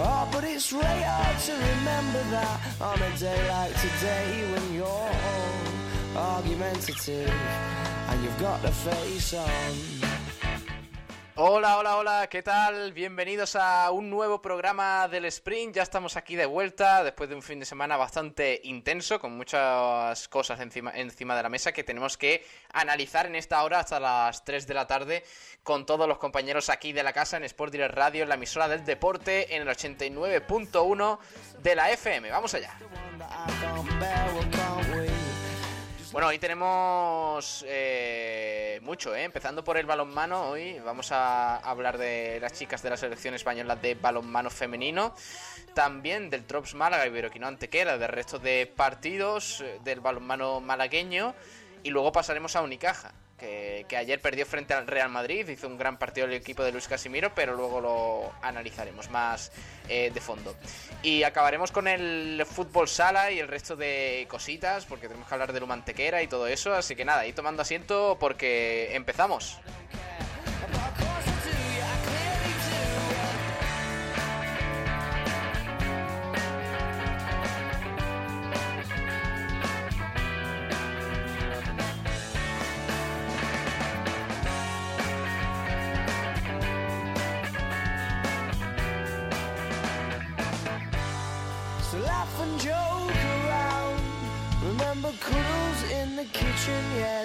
Oh, but it's hard to remember that on a day like today when you're argumentative and you've got the face on. Hola, hola, hola, ¿qué tal? Bienvenidos a un nuevo programa del Sprint. Ya estamos aquí de vuelta después de un fin de semana bastante intenso, con muchas cosas encima, encima de la mesa que tenemos que analizar en esta hora hasta las 3 de la tarde con todos los compañeros aquí de la casa en Sport Direct Radio, en la emisora del deporte, en el 89.1 de la FM. Vamos allá. Bueno, hoy tenemos eh, mucho, ¿eh? empezando por el balonmano. Hoy vamos a hablar de las chicas de la selección española de balonmano femenino, también del Trops Málaga y Veroquino Antequera, del resto de partidos eh, del balonmano malagueño, y luego pasaremos a Unicaja que, ayer perdió frente al Real Madrid, hizo un gran partido el equipo de Luis Casimiro, pero luego lo analizaremos más eh, de fondo. Y acabaremos con el fútbol sala y el resto de cositas, porque tenemos que hablar de Lumantequera y todo eso, así que nada, ahí tomando asiento porque empezamos.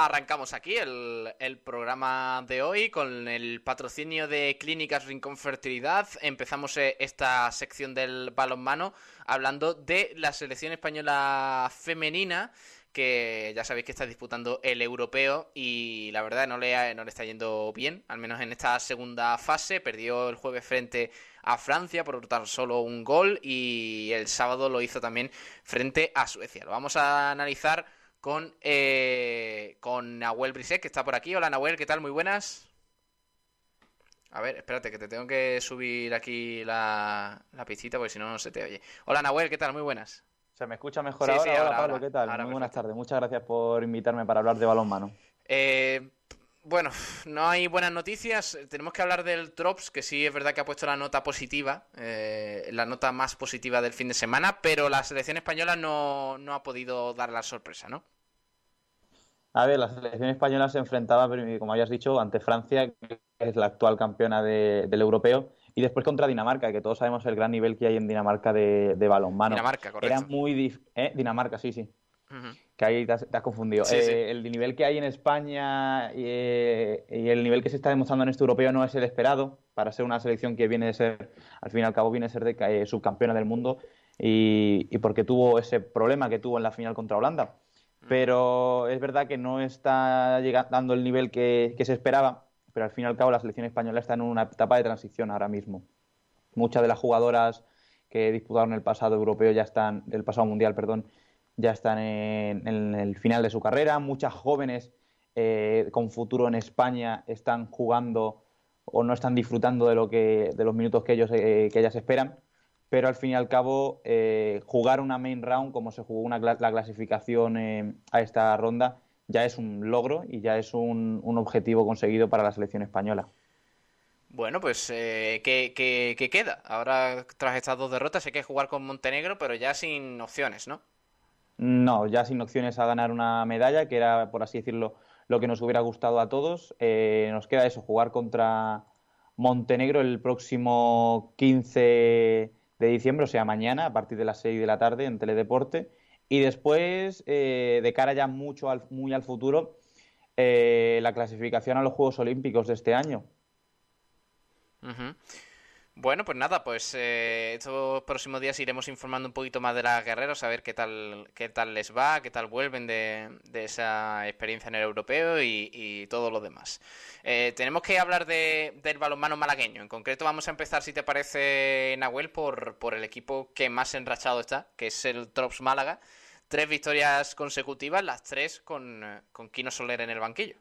Arrancamos aquí el, programa de hoy con el patrocinio de Clínicas Rincón Fertilidad. Empezamos eh, esta sección del balonmano hablando de la selección española femenina que ya sabéis que está disputando el europeo y la verdad no le, no le está yendo bien, al menos en esta segunda fase. Perdió el jueves frente a Francia por tan solo un gol y el sábado lo hizo también frente a Suecia. Lo vamos a analizar con, eh, con Nahuel Brisek, que está por aquí. Hola Nahuel, ¿qué tal? Muy buenas. A ver, espérate, que te tengo que subir aquí la, la piscita porque si no, no se te oye. Hola Nahuel, ¿qué tal? Muy buenas. ¿Se me escucha mejor ahora? Hola Pablo, ¿qué tal? Muy buenas tardes. Muchas gracias por invitarme para hablar de balonmano. Eh, bueno, no hay buenas noticias. Tenemos que hablar del Trops, que sí es verdad que ha puesto la nota positiva, eh, la nota más positiva del fin de semana, pero la selección española no, no ha podido dar la sorpresa, ¿no? A ver, la selección española se enfrentaba, como habías dicho, ante Francia, que es la actual campeona del europeo, y después contra Dinamarca, que todos sabemos el gran nivel que hay en Dinamarca de, balonmano. Dinamarca, correcto. Era muy... ¿eh? Dinamarca, sí, sí. Que ahí te has, confundido. Eh, el nivel que hay en España eh, y, el nivel que se está demostrando en este europeo no es el esperado para ser una selección que viene de ser, al fin y al cabo, viene a ser de, subcampeona del mundo y, y porque tuvo ese problema que tuvo en la final contra Holanda pero es verdad que no está llegando, dando el nivel que, se esperaba, pero al fin y al cabo la selección española está en una etapa de transición ahora mismo. Muchas de las jugadoras que disputaron el pasado europeo ya están, el pasado mundial, perdón, ya están en, el final de su carrera. Muchas jóvenes eh, con futuro en España están jugando o no están disfrutando de lo que, de los minutos que ellos eh, que ellas esperan pero al fin y al cabo eh, jugar una main round como se jugó una, la clasificación a esta ronda ya es un logro y ya es un, objetivo conseguido para la selección española. Bueno, pues eh, ¿qué, queda? Ahora, tras estas dos derrotas, hay que jugar con Montenegro, pero ya sin opciones, ¿no? No, ya sin opciones a ganar una medalla, que era, por así decirlo, lo que nos hubiera gustado a todos. nos queda eso, jugar contra Montenegro el próximo 15 de diciembre, o sea, mañana, a partir de las 6 de la tarde en Teledeporte. Y después, eh, de cara ya mucho al, muy al futuro, eh, la clasificación a los Juegos Olímpicos de este año. Bueno, pues nada, pues eh, estos próximos días iremos informando un poquito más de las guerreros, a ver qué tal, qué tal les va, qué tal vuelven de, esa experiencia en el europeo y, todo lo demás. Eh, tenemos que hablar de, del balonmano malagueño. En concreto vamos a empezar, si te parece, Nahuel, por, por el equipo que más enrachado está, que es el Trops Málaga. Tres victorias consecutivas, las tres con, con Kino Soler en el banquillo.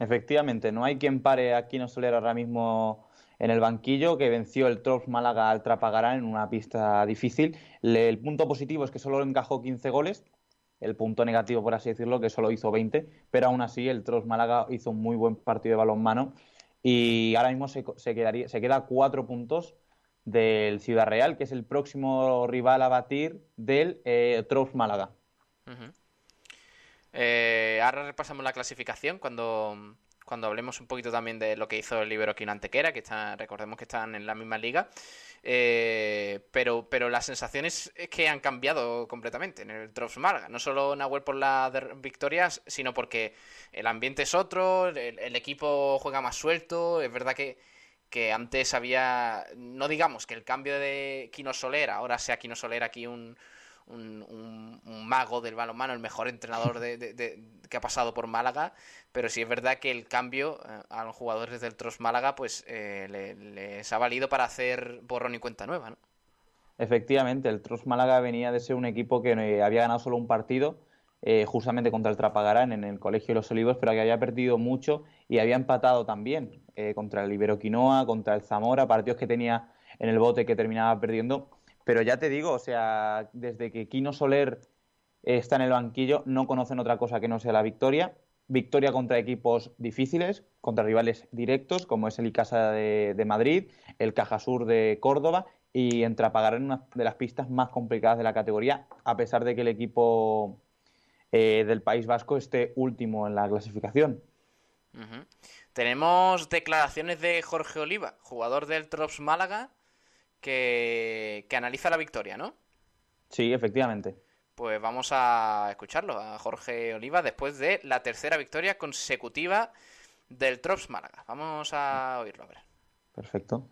Efectivamente, no hay quien pare a Kino Soler ahora mismo en el banquillo, que venció el Trops Málaga al Trapagarán en una pista difícil. el punto positivo es que solo encajó 15 goles, el punto negativo, por así decirlo, que solo hizo 20, pero aún así el Trops Málaga hizo un muy buen partido de balonmano. Y ahora mismo se, quedaría, se queda cuatro puntos del Ciudad Real, que es el próximo rival a batir del eh, Trops Málaga. Eh, ahora repasamos la clasificación. Cuando cuando hablemos un poquito también de lo que hizo el Iberoquino Antequera, que está, recordemos que están en la misma liga. Eh, pero, pero las sensaciones es que han cambiado completamente en el Drops Marga. No solo Nahuel por las victorias, sino porque el ambiente es otro, el, equipo juega más suelto. Es verdad que, que antes había, no digamos que el cambio de Quino Soler, ahora sea Quino Soler aquí un, un, mago del balonmano, el mejor entrenador de, que ha pasado por Málaga, pero sí es verdad que el cambio eh, a los jugadores del Tros Málaga pues eh, les ha valido para hacer borrón y cuenta nueva, ¿no? Efectivamente, el Tros Málaga venía de ser un equipo que eh, había ganado solo un partido, justamente contra el Trapagarán en el Colegio de los Olivos, pero que había perdido mucho y había empatado también contra el Iberoquinoa, contra el Zamora, partidos que tenía en el bote que terminaba perdiendo pero ya te digo, o sea, desde que Kino Soler está en el banquillo, no conocen otra cosa que no sea la victoria. Victoria contra equipos difíciles, contra rivales directos, como es el Icasa de, Madrid, el Cajasur de Córdoba, y en en una de las pistas más complicadas de la categoría, a pesar de que el equipo eh, del País Vasco esté último en la clasificación. Tenemos declaraciones de Jorge Oliva, jugador del Trops Málaga, que, analiza la victoria, ¿no? Sí, efectivamente. Pues vamos a escucharlo a Jorge Oliva después de la tercera victoria consecutiva del Trops Málaga. Vamos a oírlo a ver. Perfecto.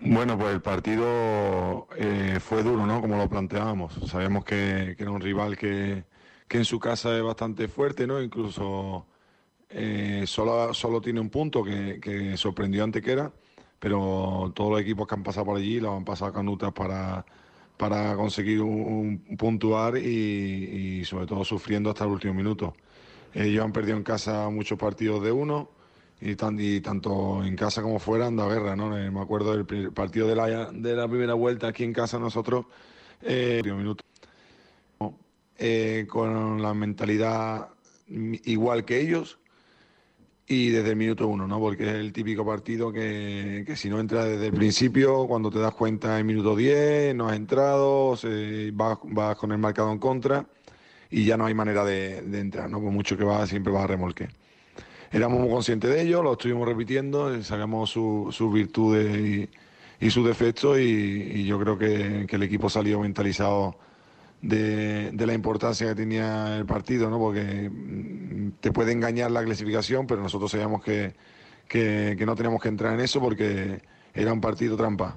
Bueno, pues el partido eh, fue duro, ¿no? Como lo planteábamos. Sabíamos que, era un rival que, en su casa es bastante fuerte, ¿no? Incluso eh, solo, solo tiene un punto que, que sorprendió ante Antequera pero todos los equipos que han pasado por allí lo han pasado canutas para, para conseguir un, puntuar y, sobre todo sufriendo hasta el último minuto. Ellos han perdido en casa muchos partidos de uno y, tanto en casa como fuera han dado guerra. ¿no? Eh, me acuerdo del partido de la, de la primera vuelta aquí en casa nosotros, eh, minutos. Eh, con la mentalidad igual que ellos, y desde el minuto uno, ¿no? Porque es el típico partido que, si no entras desde el principio, cuando te das cuenta en minuto 10, no has entrado, vas, con el marcado en contra y ya no hay manera de, entrar, ¿no? Por mucho que vas, siempre vas a remolque. Éramos muy conscientes de ello, lo estuvimos repitiendo, sabíamos sus virtudes y, sus defectos y, yo creo que, que el equipo salió mentalizado de, la importancia que tenía el partido, ¿no? porque mm, te puede engañar la clasificación, pero nosotros sabíamos que, no teníamos que entrar en eso porque era un partido trampa.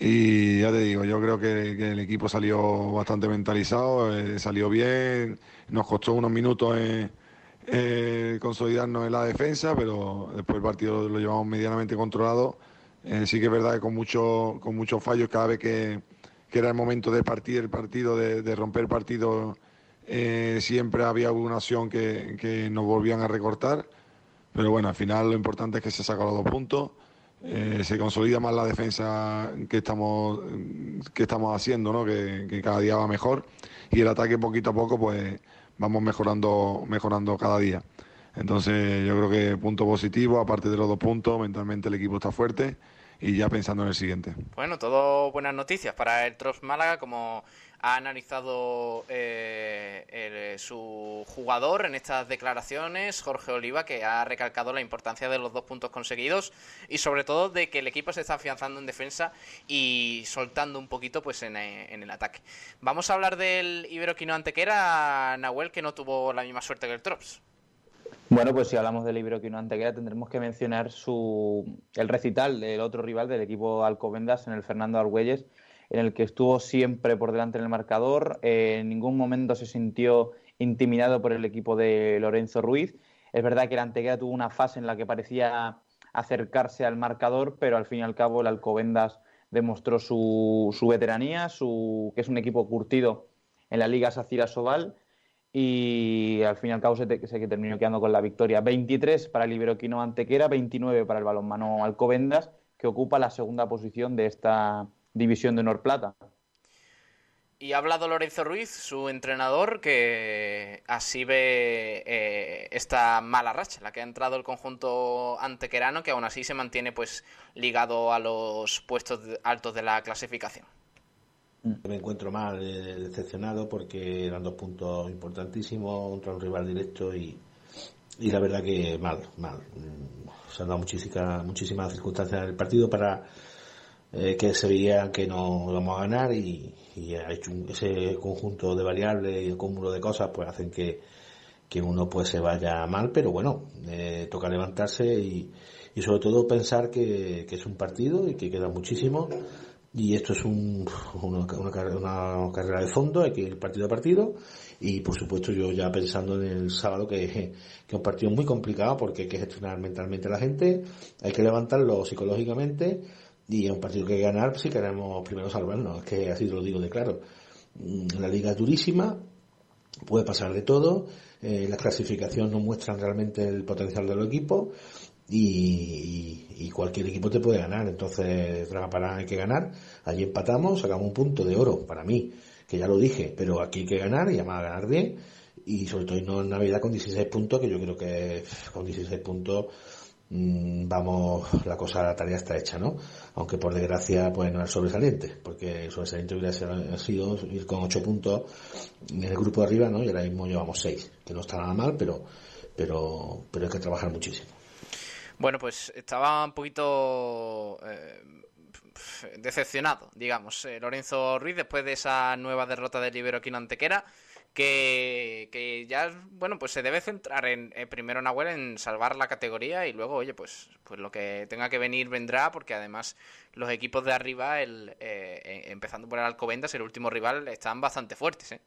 Y ya te digo, yo creo que, el equipo salió bastante mentalizado, eh, salió bien, nos costó unos minutos eh, consolidarnos en la defensa, pero después el partido lo llevamos medianamente controlado. Eh, sí que es verdad que con, mucho, con muchos fallos cada vez que, que era el momento de partir el partido, de, romper el partido, eh, siempre había una opción que, nos volvían a recortar. Pero bueno, al final lo importante es que se sacan los dos puntos. Eh, se consolida más la defensa que estamos, que estamos haciendo, ¿no? que, cada día va mejor. Y el ataque poquito a poco, pues vamos mejorando, mejorando cada día. Entonces yo creo que punto positivo, aparte de los dos puntos, mentalmente el equipo está fuerte y ya pensando en el siguiente. Bueno, todo buenas noticias para el Trops Málaga, como ha analizado eh, su jugador en estas declaraciones, Jorge Oliva, que ha recalcado la importancia de los dos puntos conseguidos y sobre todo de que el equipo se está afianzando en defensa y soltando un poquito pues en, eh, en el ataque. Vamos a hablar del Iberoquino Antequera, Nahuel, que no tuvo la misma suerte que el Trops. Bueno, pues si hablamos del libro que no Antequera, tendremos que mencionar el recital del otro rival del equipo Alcobendas en el Fernando Argüelles, en el que estuvo siempre por delante en el marcador. en ningún momento se sintió intimidado por el equipo de Lorenzo Ruiz. Es verdad que el Antequera tuvo una fase en la que parecía acercarse al marcador, pero al fin y al cabo el Alcobendas demostró su, su veteranía, su, que es un equipo curtido en la Liga Sacira Sobal y al fin y al cabo se, terminó quedando con la victoria. 23 para el Iberoquino Antequera, 29 para el balonmano Alcobendas, que ocupa la segunda posición de esta división de Honor Plata. Y ha hablado Lorenzo Ruiz, su entrenador, que así ve eh, esta mala racha, la que ha entrado el conjunto antequerano, que aún así se mantiene pues ligado a los puestos altos de la clasificación. Me encuentro mal, eh, decepcionado, porque eran dos puntos importantísimos contra un rival directo y, y la verdad que mal, mal. Mm, se han dado muchísimas, muchísimas circunstancias en el partido para eh, que se veía que no vamos a ganar y, ha hecho ese conjunto de variables y el cúmulo de cosas pues hacen que, que uno pues se vaya mal, pero bueno, eh, toca levantarse y, y sobre todo pensar que es un partido y que queda muchísimo y esto es un, una, una, una, carrera de fondo, hay que ir partido a partido y por supuesto yo ya pensando en el sábado que, que es un partido muy complicado porque hay que gestionar mentalmente a la gente, hay que levantarlo psicológicamente y es un partido que hay que ganar si queremos primero salvarnos, es que así lo digo de claro. Mm, la liga es durísima, puede pasar de todo, eh, las clasificaciones no muestran realmente el potencial de los equipos y, cualquier equipo te puede ganar. Entonces, para hay que ganar. Allí empatamos, sacamos un punto de oro para mí, que ya lo dije, pero aquí hay que ganar y además ganar bien. Y sobre todo no en Navidad con 16 puntos, que yo creo que con 16 puntos mm, vamos, la cosa, la tarea está hecha, ¿no? Aunque por desgracia, pues no es sobresaliente, porque el sobresaliente hubiera sido ir con 8 puntos en el grupo de arriba, ¿no? Y ahora mismo llevamos 6, que no está nada mal, pero, pero, pero hay que trabajar muchísimo. Bueno, pues estaba un poquito eh, decepcionado, digamos, eh, Lorenzo Ruiz después de esa nueva derrota del Iberoquino Antequera. Que, que ya, bueno, pues se debe centrar en, primero Nahuel en salvar la categoría y luego, oye, pues, pues lo que tenga que venir vendrá, porque además los equipos de arriba, el, eh, empezando por el Alcobendas, el último rival, están bastante fuertes. ¿eh?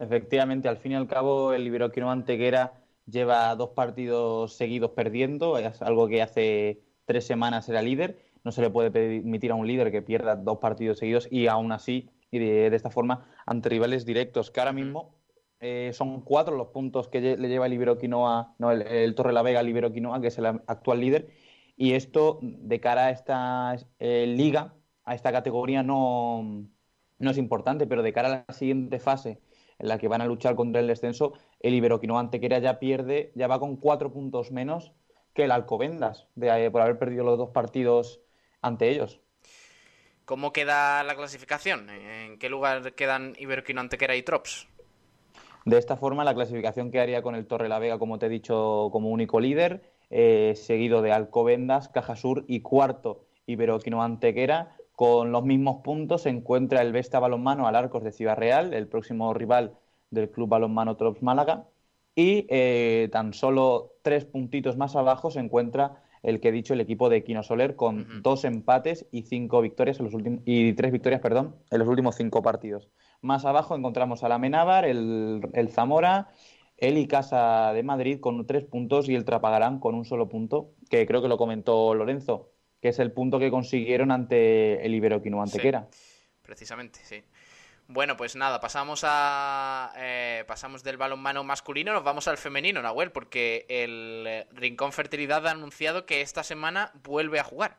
Efectivamente, al fin y al cabo, el Iberoquino Antequera lleva dos partidos seguidos perdiendo, es algo que hace tres semanas era líder. No se le puede permitir a un líder que pierda dos partidos seguidos y aún así, y de, esta forma, ante rivales directos, que ahora mismo eh, son cuatro los puntos que le lleva el Ibero Quinoa, no, el, Torre la Vega al Ibero Quinoa, que es el actual líder. Y esto, de cara a esta eh, liga, a esta categoría, no, no es importante, pero de cara a la siguiente fase, en la que van a luchar contra el descenso, el Iberoquino Antequera ya pierde, ya va con cuatro puntos menos que el Alcobendas, de, eh, por haber perdido los dos partidos ante ellos. ¿Cómo queda la clasificación? ¿En qué lugar quedan Iberoquino Antequera y Trops? De esta forma, la clasificación quedaría con el Torre la Vega, como te he dicho, como único líder, eh, seguido de Alcobendas, Cajasur y cuarto Iberoquino Antequera. Con los mismos puntos se encuentra el Vesta Balonmano al Arcos de Ciudad Real, el próximo rival del Club Balonmano Trops Málaga. Y eh, tan solo tres puntitos más abajo se encuentra el que he dicho el equipo de Quino Soler con dos empates y cinco victorias en los últimos y tres victorias, perdón, en los últimos cinco partidos. Más abajo encontramos a la Menábar, el, Zamora, el Icasa de Madrid con tres puntos y el Trapagarán con un solo punto, que creo que lo comentó Lorenzo, que es el punto que consiguieron ante el Iberoquino Antequera. precisamente, sí. Bueno, pues nada, pasamos a eh, pasamos del balonmano masculino, nos vamos al femenino, Nahuel, porque el Rincón Fertilidad ha anunciado que esta semana vuelve a jugar.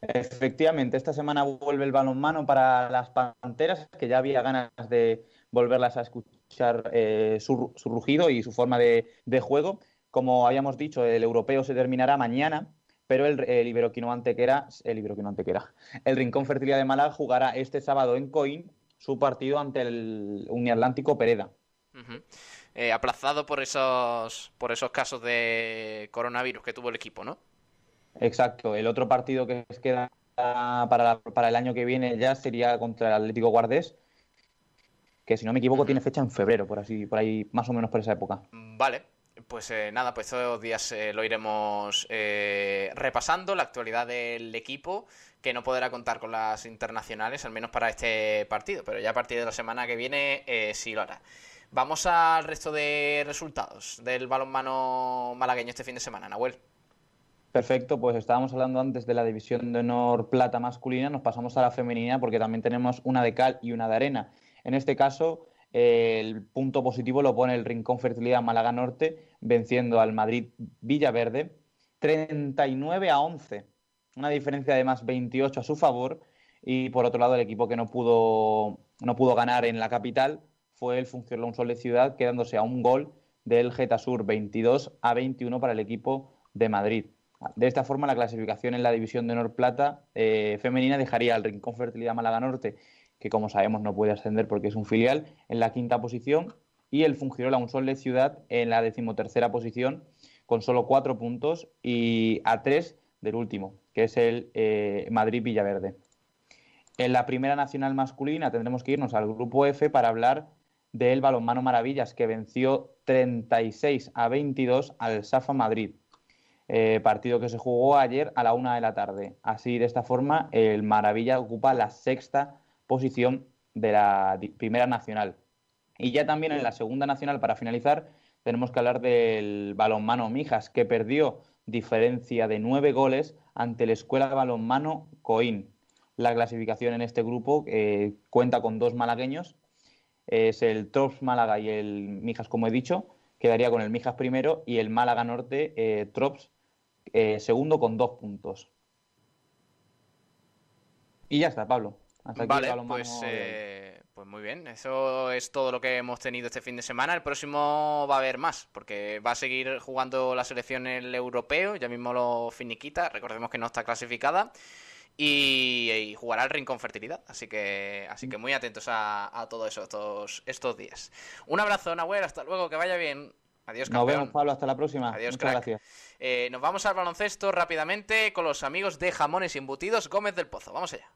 Efectivamente, esta semana vuelve el balonmano para las Panteras, que ya había ganas de volverlas a escuchar eh, su, rugido y su forma de, de juego. Como habíamos dicho, el europeo se terminará mañana pero el, el Iberoquino Antequera, el Iberoquino Antequera, el Rincón Fertilidad de Málaga jugará este sábado en Coín su partido ante el Uniatlántico Pereda. Eh, aplazado por esos, por esos casos de coronavirus que tuvo el equipo, ¿no? Exacto. El otro partido que queda para, para el año que viene ya sería contra el Atlético Guardés, que si no me equivoco tiene fecha en febrero, por así, por ahí más o menos por esa época. Vale, pues eh, nada, pues estos días eh, lo iremos eh, repasando, la actualidad del equipo, que no podrá contar con las internacionales, al menos para este partido, pero ya a partir de la semana que viene sí lo hará. Vamos al resto de resultados del balonmano malagueño este fin de semana, Nahuel. Perfecto, pues estábamos hablando antes de la división de honor plata masculina, nos pasamos a la femenina porque también tenemos una de cal y una de arena. En este caso, el punto positivo lo pone el Rincón Fertilidad Málaga Norte, venciendo al Madrid Villaverde 39 a 11. Una diferencia de más 28 a su favor. Y por otro lado, el equipo que no pudo, no pudo ganar en la capital fue el Función Sol de Ciudad, quedándose a un gol del Getasur 22 a 21 para el equipo de Madrid. De esta forma, la clasificación en la división de honor plata eh, femenina dejaría al Rincón Fertilidad Málaga Norte que como sabemos no puede ascender porque es un filial, en la quinta posición, y el Fungirola Un Sol de Ciudad en la decimotercera posición, con solo cuatro puntos y a tres del último, que es el eh, Madrid Villaverde. En la primera nacional masculina tendremos que irnos al grupo F para hablar del balonmano Maravillas, que venció 36 a 22 al Safa Madrid. Eh, partido que se jugó ayer a la una de la tarde. Así, de esta forma, el Maravilla ocupa la sexta posición de la Primera Nacional. Y ya también en la Segunda Nacional, para finalizar, tenemos que hablar del balonmano Mijas, que perdió diferencia de nueve goles ante la Escuela de Balonmano Coín. La clasificación en este grupo eh, cuenta con dos malagueños, es el Trops Málaga y el Mijas, como he dicho, quedaría con el Mijas primero y el Málaga Norte eh, Trops eh, segundo con dos puntos. Y ya está, Pablo vale, pues, eh, pues muy bien. Eso es todo lo que hemos tenido este fin de semana. El próximo va a haber más, porque va a seguir jugando la selección el europeo. Ya mismo lo finiquita. Recordemos que no está clasificada. Y, jugará el Rincón Fertilidad. Así que, así que muy atentos a, a todo eso estos, estos días. Un abrazo, Nahuel. Hasta luego. Que vaya bien. Adiós, campeón. Nos vemos, Pablo. Hasta la próxima. Adiós, gracias. Eh, nos vamos al baloncesto rápidamente con los amigos de Jamones y Embutidos Gómez del Pozo. Vamos allá.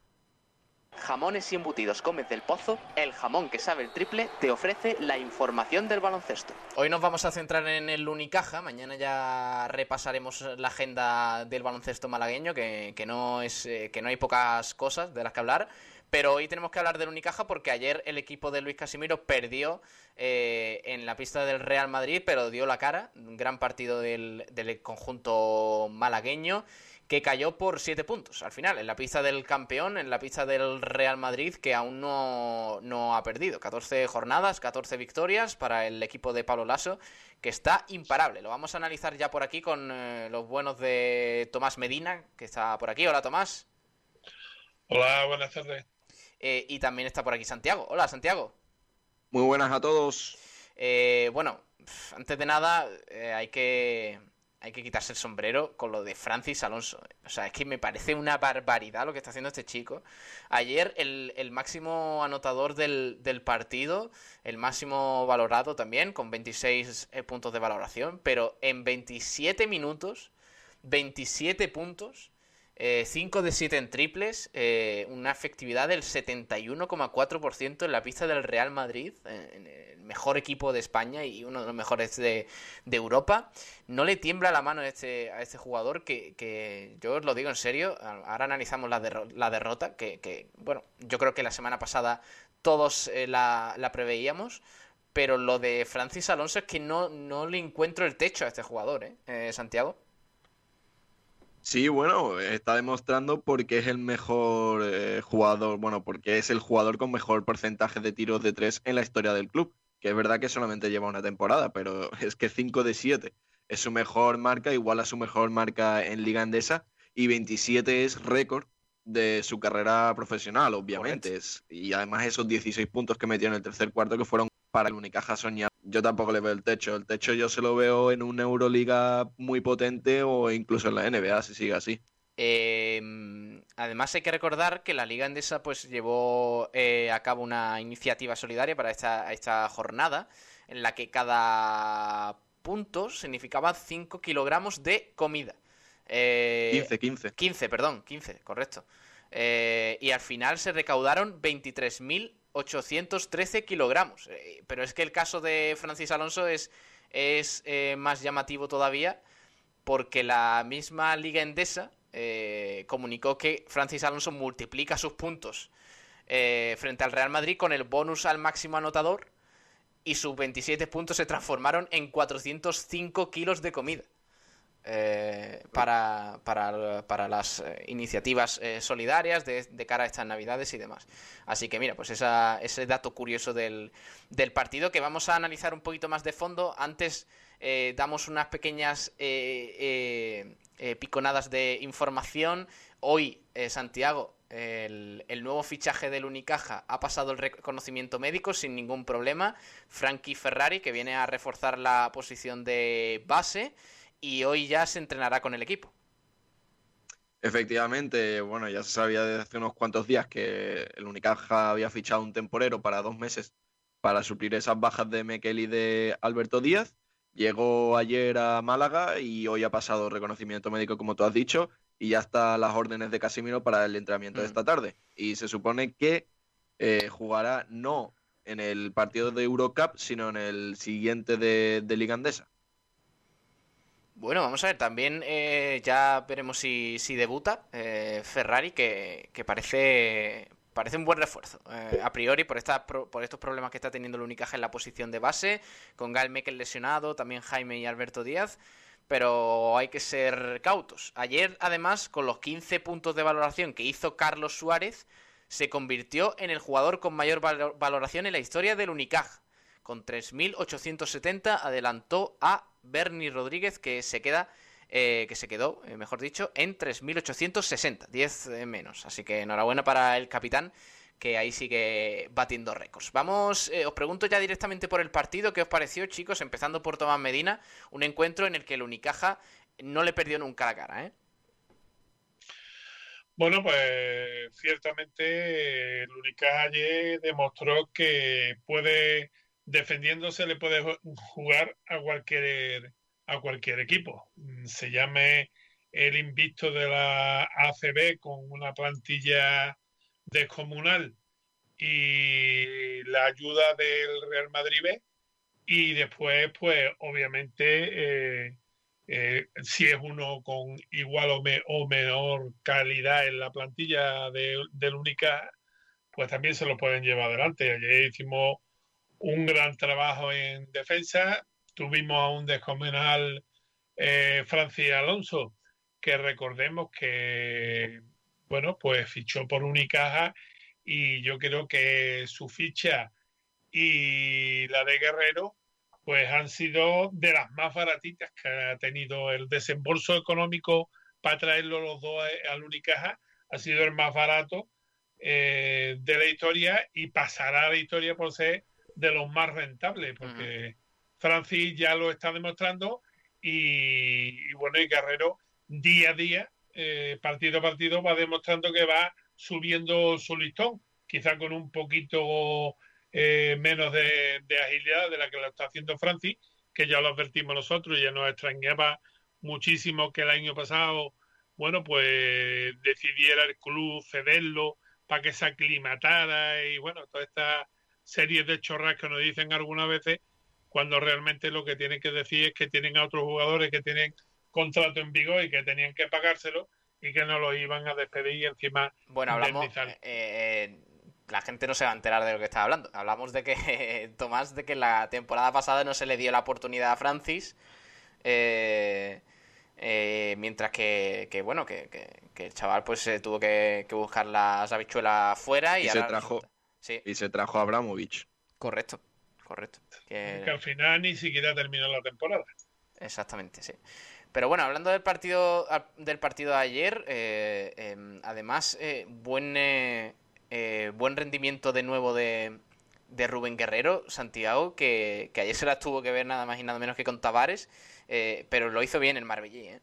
Jamones y embutidos Gómez del Pozo, el jamón que sabe el triple, te ofrece la información del baloncesto. Hoy nos vamos a centrar en el Unicaja, mañana ya repasaremos la agenda del baloncesto malagueño, que, no, es, eh, que no hay pocas cosas de las que hablar. Pero hoy tenemos que hablar del Unicaja porque ayer el equipo de Luis Casimiro perdió eh, en la pista del Real Madrid, pero dio la cara. Un gran partido del, del conjunto malagueño que cayó por 7 puntos al final, en la pista del campeón, en la pista del Real Madrid, que aún no, ha perdido. 14 jornadas, 14 victorias para el equipo de Pablo Lasso, que está imparable. Lo vamos a analizar ya por aquí con eh, los buenos de Tomás Medina, que está por aquí. Hola, Tomás. Hola, buenas tardes. Eh, y también está por aquí Santiago. Hola, Santiago. Muy buenas a todos. Eh, bueno, antes de nada, hay que hay que quitarse el sombrero con lo de Francis Alonso. O sea, es que me parece una barbaridad lo que está haciendo este chico. Ayer el, máximo anotador del, del, partido, el máximo valorado también, con 26 eh, puntos de valoración, pero en 27 minutos, 27 puntos 5 eh, de 7 en triples, eh, una efectividad del 71,4% en la pista del Real Madrid, eh, el mejor equipo de España y uno de los mejores de, Europa. No le tiembla la mano a este, a este jugador que, yo os lo digo en serio, ahora analizamos la, la derrota, que, bueno, yo creo que la semana pasada todos la, la preveíamos. Pero lo de Francis Alonso es que no, no le encuentro el techo a este jugador, ¿eh? Santiago. Sí, bueno, está demostrando porque es el mejor eh, jugador, bueno, porque es el jugador con mejor porcentaje de tiros de tres en la historia del club. Que es verdad que solamente lleva una temporada, pero es que 5 de 7 es su mejor marca, igual a su mejor marca en Liga Endesa, y 27 es récord de su carrera profesional, obviamente. y además esos 16 puntos que metió en el tercer cuarto que fueron para el Unicaja soñado. Yo tampoco le veo el techo. El techo yo se lo veo en una Euroliga muy potente o incluso en la NBA, si sigue así. Em, además hay que recordar que la Liga Endesa pues llevó eh, a cabo una iniciativa solidaria para esta, esta jornada en la que cada punto significaba 5 kilogramos de comida. 15, 15. 15, perdón, 15, correcto. Eh, y al final se recaudaron 23.000 813 kilogramos. Eh, pero es que el caso de Francis Alonso es, eh, más llamativo todavía porque la misma Liga Endesa comunicó que Francis Alonso multiplica sus puntos frente al Real Madrid con el bonus al máximo anotador y sus 27 puntos se transformaron en 405 kilos de comida. Eh, para, para, las eh, iniciativas eh, solidarias de, cara a estas navidades y demás. Así que mira, pues ese dato curioso del, del, partido que vamos a analizar un poquito más de fondo. Antes damos unas pequeñas piconadas de información. Hoy, Santiago, el, nuevo fichaje del Unicaja ha pasado el reconocimiento médico sin ningún problema. Frankie Ferrari, que viene a reforzar la posición de base y hoy ya se entrenará con el equipo. Efectivamente, bueno, ya se sabía desde hace unos cuantos días que el Unicaja había fichado un temporero para dos meses para suplir esas bajas de Mekel y de Alberto Díaz. Llegó ayer a Málaga y hoy ha pasado reconocimiento médico, como tú has dicho, y ya están las órdenes de Casimiro para el entrenamiento de mm. esta tarde. Y se supone que eh, jugará no en el partido de Eurocup, sino en el siguiente de, de Liga Andesa. Bueno, vamos a ver, también eh, ya veremos si, debuta eh, Ferrari, que, parece, parece un buen refuerzo. Eh, a priori, por, esta, por estos problemas que está teniendo el Unicaja en la posición de base, con Gal Mekel lesionado, también Jaime y Alberto Díaz, pero hay que ser cautos. Ayer, además, con los 15 puntos de valoración que hizo Carlos Suárez, se convirtió en el jugador con mayor valoración en la historia del Unicaja. Con 3.870 adelantó a Bernie Rodríguez, que se queda. Eh, que se quedó, eh, mejor dicho, en 3.860, 10 eh, menos. Así que enhorabuena para el capitán, que ahí sigue batiendo récords. Vamos, os pregunto ya directamente por el partido, ¿qué os pareció, chicos? Empezando por Tomás Medina, un encuentro en el que el Unicaja no le perdió nunca la cara, ¿eh? Bueno, pues ciertamente el Unicaja ayer demostró que puede defendiéndose le puede jugar a cualquier, a cualquier equipo. Mm, se llame el invicto de la ACB con una plantilla descomunal y la ayuda del Real Madrid B. Y después, pues obviamente, eh, eh, si es uno con igual o, o, menor calidad en la plantilla de, del Única, pues también se lo pueden llevar adelante. Ayer hicimos un gran trabajo en defensa. Tuvimos a un descomunal eh, Francis Alonso, que recordemos que, bueno, pues fichó por Unicaja y yo creo que su ficha y la de Guerrero, pues han sido de las más baratitas que ha tenido el desembolso económico para traerlo los dos al Unicaja, ha sido el más barato eh, de la historia y pasará a la historia por ser de los más rentables, porque Francis ya lo está demostrando y, bueno, y Guerrero día a día, eh, partido a partido, va demostrando que va subiendo su listón, quizá con un poquito eh, menos de, agilidad de la que lo está haciendo Francis, que ya lo advertimos nosotros y ya nos extrañaba muchísimo que el año pasado, bueno, pues decidiera el club cederlo para que se aclimatara y bueno, toda esta series de chorras que nos dicen algunas veces cuando realmente lo que tienen que decir es que tienen a otros jugadores que tienen contrato en vigor y que tenían que pagárselo y que no lo iban a despedir y encima bueno hablamos eh, eh, la gente no se va a enterar de lo que está hablando. Hablamos de que Tomás de que la temporada pasada no se le dio la oportunidad a Francis eh, mientras que, bueno que, el chaval pues tuvo que, buscar las habichuelas fuera y, se trajo y se trajo a Abramovich. Correcto, correcto. Que... al final ni siquiera terminó la temporada. Exactamente, sí. Pero bueno, hablando del partido del partido de ayer, eh, em, además, eh, buen, eh, buen rendimiento de nuevo de, de Rubén Guerrero, Santiago, que, ayer se las tuvo que ver nada más y nada menos que con Tavares, pero lo hizo bien el Marbellí, ¿eh?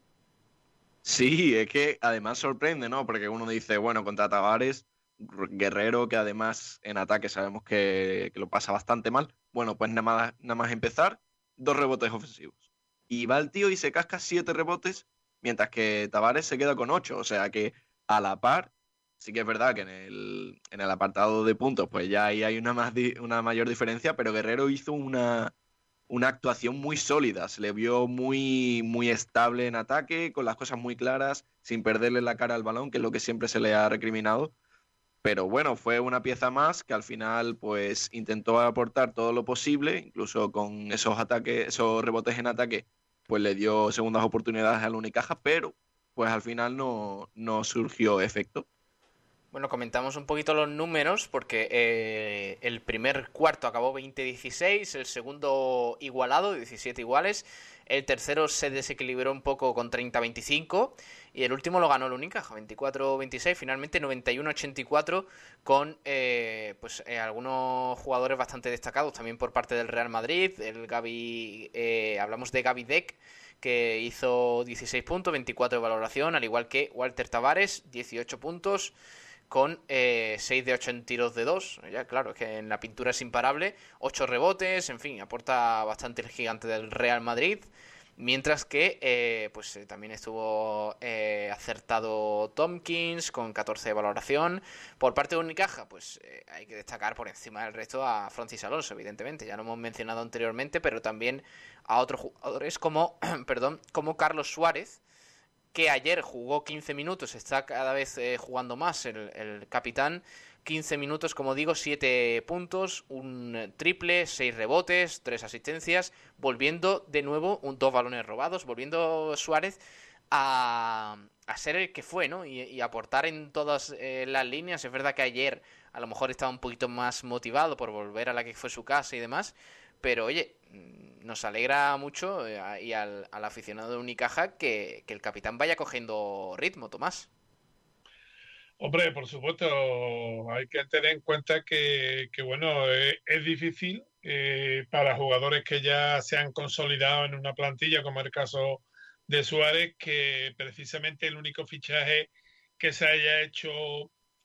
Sí, es que además sorprende, ¿no? Porque uno dice, bueno, contra Tavares Guerrero, que además en ataque sabemos que, lo pasa bastante mal. Bueno, pues nada más, nada más empezar, dos rebotes ofensivos. Y va el tío y se casca siete rebotes, mientras que Tavares se queda con ocho. O sea que a la par, sí que es verdad que en el, en el apartado de puntos, pues ya ahí hay una, más una mayor diferencia, pero Guerrero hizo una, una actuación muy sólida. Se le vio muy, muy estable en ataque, con las cosas muy claras, sin perderle la cara al balón, que es lo que siempre se le ha recriminado. Pero bueno, fue una pieza más que al final pues intentó aportar todo lo posible, incluso con esos ataques, esos rebotes en ataque, pues le dio segundas oportunidades al Unicaja, pero pues al final no, no surgió efecto. Bueno, comentamos un poquito los números porque eh, el primer cuarto acabó 20-16, el segundo igualado, 17 iguales, el tercero se desequilibró un poco con 30-25 y el último lo ganó el Unicaja, 24-26, finalmente 91-84 con eh, pues eh, algunos jugadores bastante destacados también por parte del Real Madrid, el Gaby, hablamos de Gaby Deck que hizo 16 puntos, 24 de valoración, al igual que Walter Tavares, 18 puntos con eh, 6 de 8 en tiros de 2. Ya, claro, es que en la pintura es imparable. 8 rebotes, en fin, aporta bastante el gigante del Real Madrid. Mientras que eh, pues eh, también estuvo eh, acertado Tompkins con 14 de valoración. Por parte de Unicaja, pues hay que destacar por encima del resto a Francis Alonso, evidentemente. Ya lo hemos mencionado anteriormente, pero también a otros jugadores como, perdón, como Carlos Suárez, que ayer jugó 15 minutos, está cada vez eh, jugando más el, capitán. 15 minutos, como digo, 7 puntos, un triple, 6 rebotes, 3 asistencias, volviendo de nuevo un, dos balones robados, volviendo Suárez a, a ser el que fue, ¿no? Y, aportar en todas eh, las líneas. Es verdad que ayer a lo mejor estaba un poquito más motivado por volver a la que fue su casa y demás, pero oye, nos alegra mucho eh, y al, aficionado de Unicaja que, el capitán vaya cogiendo ritmo, Tomás. Hombre, por supuesto, hay que tener en cuenta que, bueno, eh, es, difícil eh, para jugadores que ya se han consolidado en una plantilla, como el caso de Suárez, que precisamente el único fichaje que se haya hecho,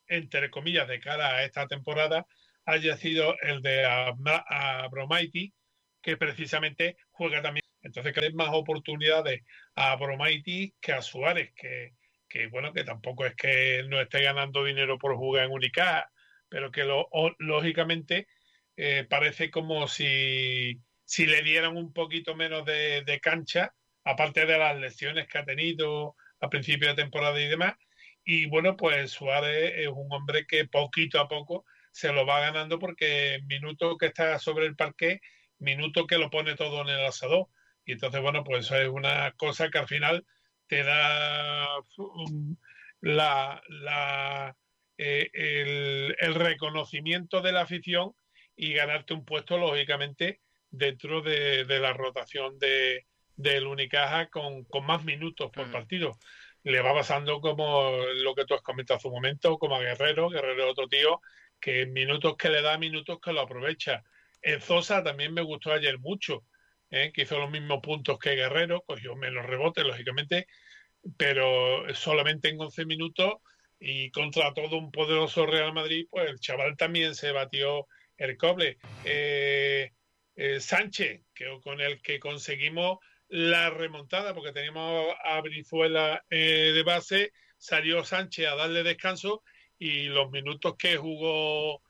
entre comillas, de cara a esta temporada, haya sido el de Abromaiti, que precisamente juega también. Entonces, que hay más oportunidades a Bromaiti que a Suárez, que, que, bueno, que tampoco es que no esté ganando dinero por jugar en Unicaja, pero que lo, lógicamente eh, parece como si, si le dieran un poquito menos de, de cancha, aparte de las lesiones que ha tenido a principio de temporada y demás. Y bueno, pues Suárez es un hombre que poquito a poco se lo va ganando porque en minutos que está sobre el parque minuto que lo pone todo en el asador. Y entonces, bueno, pues es una cosa que al final te da la, la, eh, el, reconocimiento de la afición y ganarte un puesto, lógicamente, dentro de, la rotación de, del Unicaja con, con, más minutos por mm. partido. Le va pasando como lo que tú has comentado hace un momento, como a Guerrero, Guerrero otro tío, que minutos que le da, minutos que lo aprovecha. En Zosa también me gustó ayer mucho, ¿eh? que hizo los mismos puntos que Guerrero, cogió menos rebotes, lógicamente, pero solamente en 11 minutos y contra todo un poderoso Real Madrid, pues el chaval también se batió el cobre. Eh, eh, Sánchez, que, con el que conseguimos la remontada, porque teníamos a Brizuela de base, salió Sánchez a darle descanso y los minutos que jugó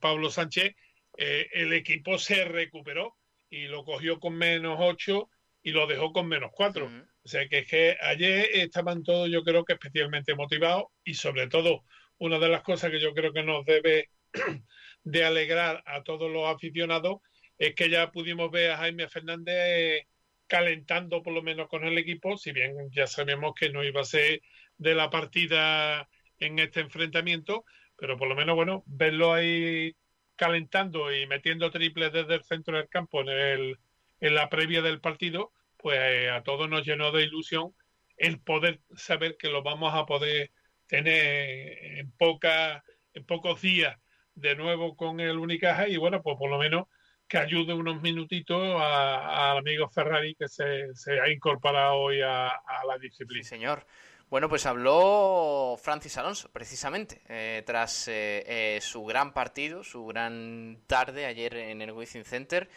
Pablo Sánchez eh, el equipo se recuperó y lo cogió con menos 8 y lo dejó con menos 4. O sea que es que ayer estaban todos yo creo que especialmente motivados y sobre todo una de las cosas que yo creo que nos debe de alegrar a todos los aficionados es que ya pudimos ver a Jaime Fernández calentando por lo menos con el equipo, si bien ya sabemos que no iba a ser de la partida en este enfrentamiento, pero por lo menos, bueno, verlo ahí calentando y metiendo triples desde el centro del campo en, el, en la previa del partido, pues eh, a todos nos llenó de ilusión el poder saber que lo vamos a poder tener en, poca, en pocos días de nuevo con el Unicaja y bueno, pues por lo menos que ayude unos minutitos al amigo Ferrari que se, se, ha incorporado hoy a, a la disciplina. Sí, señor. Bueno, pues habló Francis Alonso, precisamente, eh, tras eh, eh, su gran partido, su gran tarde ayer en el Wizzing Center,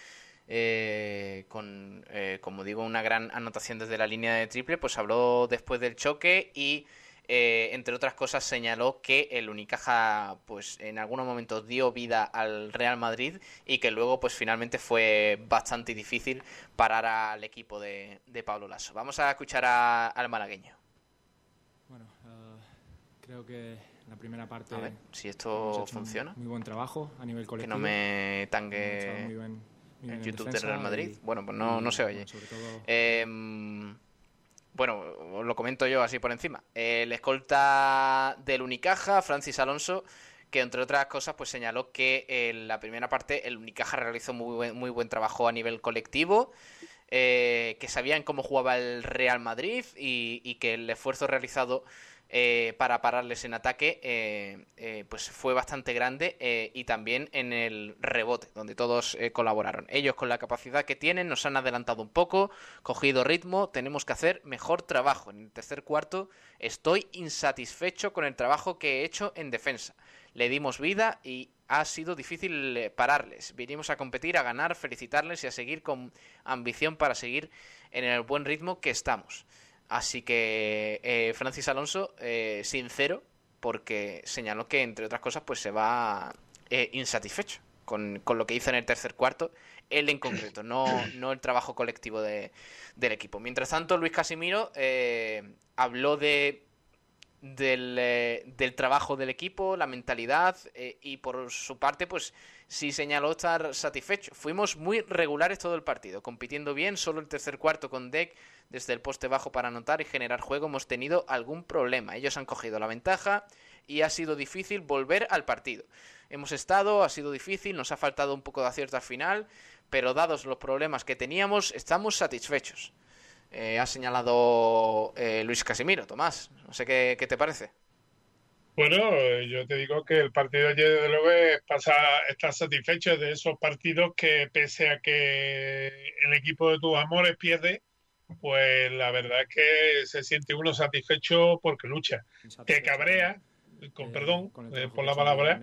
con, como digo, una gran anotación desde la línea de triple, pues habló después del choque y eh, entre otras cosas, señaló que el Unicaja, pues en algunos momentos dio vida al Real Madrid y que luego, pues finalmente fue bastante difícil parar al equipo de, Pablo Lasso. Vamos a escuchar al malagueño. Eh, creo que la primera parte. A ver si esto funciona. Muy buen trabajo a nivel colectivo. Que no me tangue en YouTube de Real Madrid. bueno, pues no, no se oye. Em, bueno, os lo comento yo así por encima. El escolta del Unicaja, Francis Alonso, que entre otras cosas pues señaló que en la primera parte el Unicaja realizó muy buen, muy buen trabajo a nivel colectivo, eh, que sabían cómo jugaba el Real Madrid y que el esfuerzo realizado eh, para pararles en ataque, eh, eh, pues fue bastante grande y también en el rebote, donde todos colaboraron. Ellos con la capacidad que tienen nos han adelantado un poco, cogido ritmo, tenemos que hacer mejor trabajo. En el tercer cuarto estoy insatisfecho con el trabajo que he hecho en defensa. Le dimos vida y ha sido difícil pararles. Vinimos a competir, a ganar, felicitarles y a seguir con ambición para seguir en el buen ritmo que estamos. Así que eh, Francis Alonso, eh, sincero, porque señaló que, entre otras cosas, pues se va eh, insatisfecho con, lo que hizo en el tercer cuarto, él en concreto, no, no el trabajo colectivo de, del equipo. Mientras tanto, Luis Casimiro habló de del, del, trabajo del equipo, la mentalidad y por su parte pues sí señaló estar satisfecho. Fuimos muy regulares todo el partido, compitiendo bien, solo el tercer cuarto con Deck desde el poste bajo para anotar y generar juego hemos tenido algún problema. Ellos han cogido la ventaja y ha sido difícil volver al partido. Hemos estado, ha sido difícil, nos ha faltado un poco de acierto al final, pero dados los problemas que teníamos, estamos satisfechos. Eh, ha señalado eh, Luis Casimiro. Tomás, no sé qué, te parece. Bueno, yo te digo que el partido ayer, desde luego, pasa, está satisfecho de esos partidos que, pese a que el equipo de tus amores pierde, pues la verdad es que se siente uno satisfecho porque lucha. Te cabrea, con eh, perdón eh, por la palabra,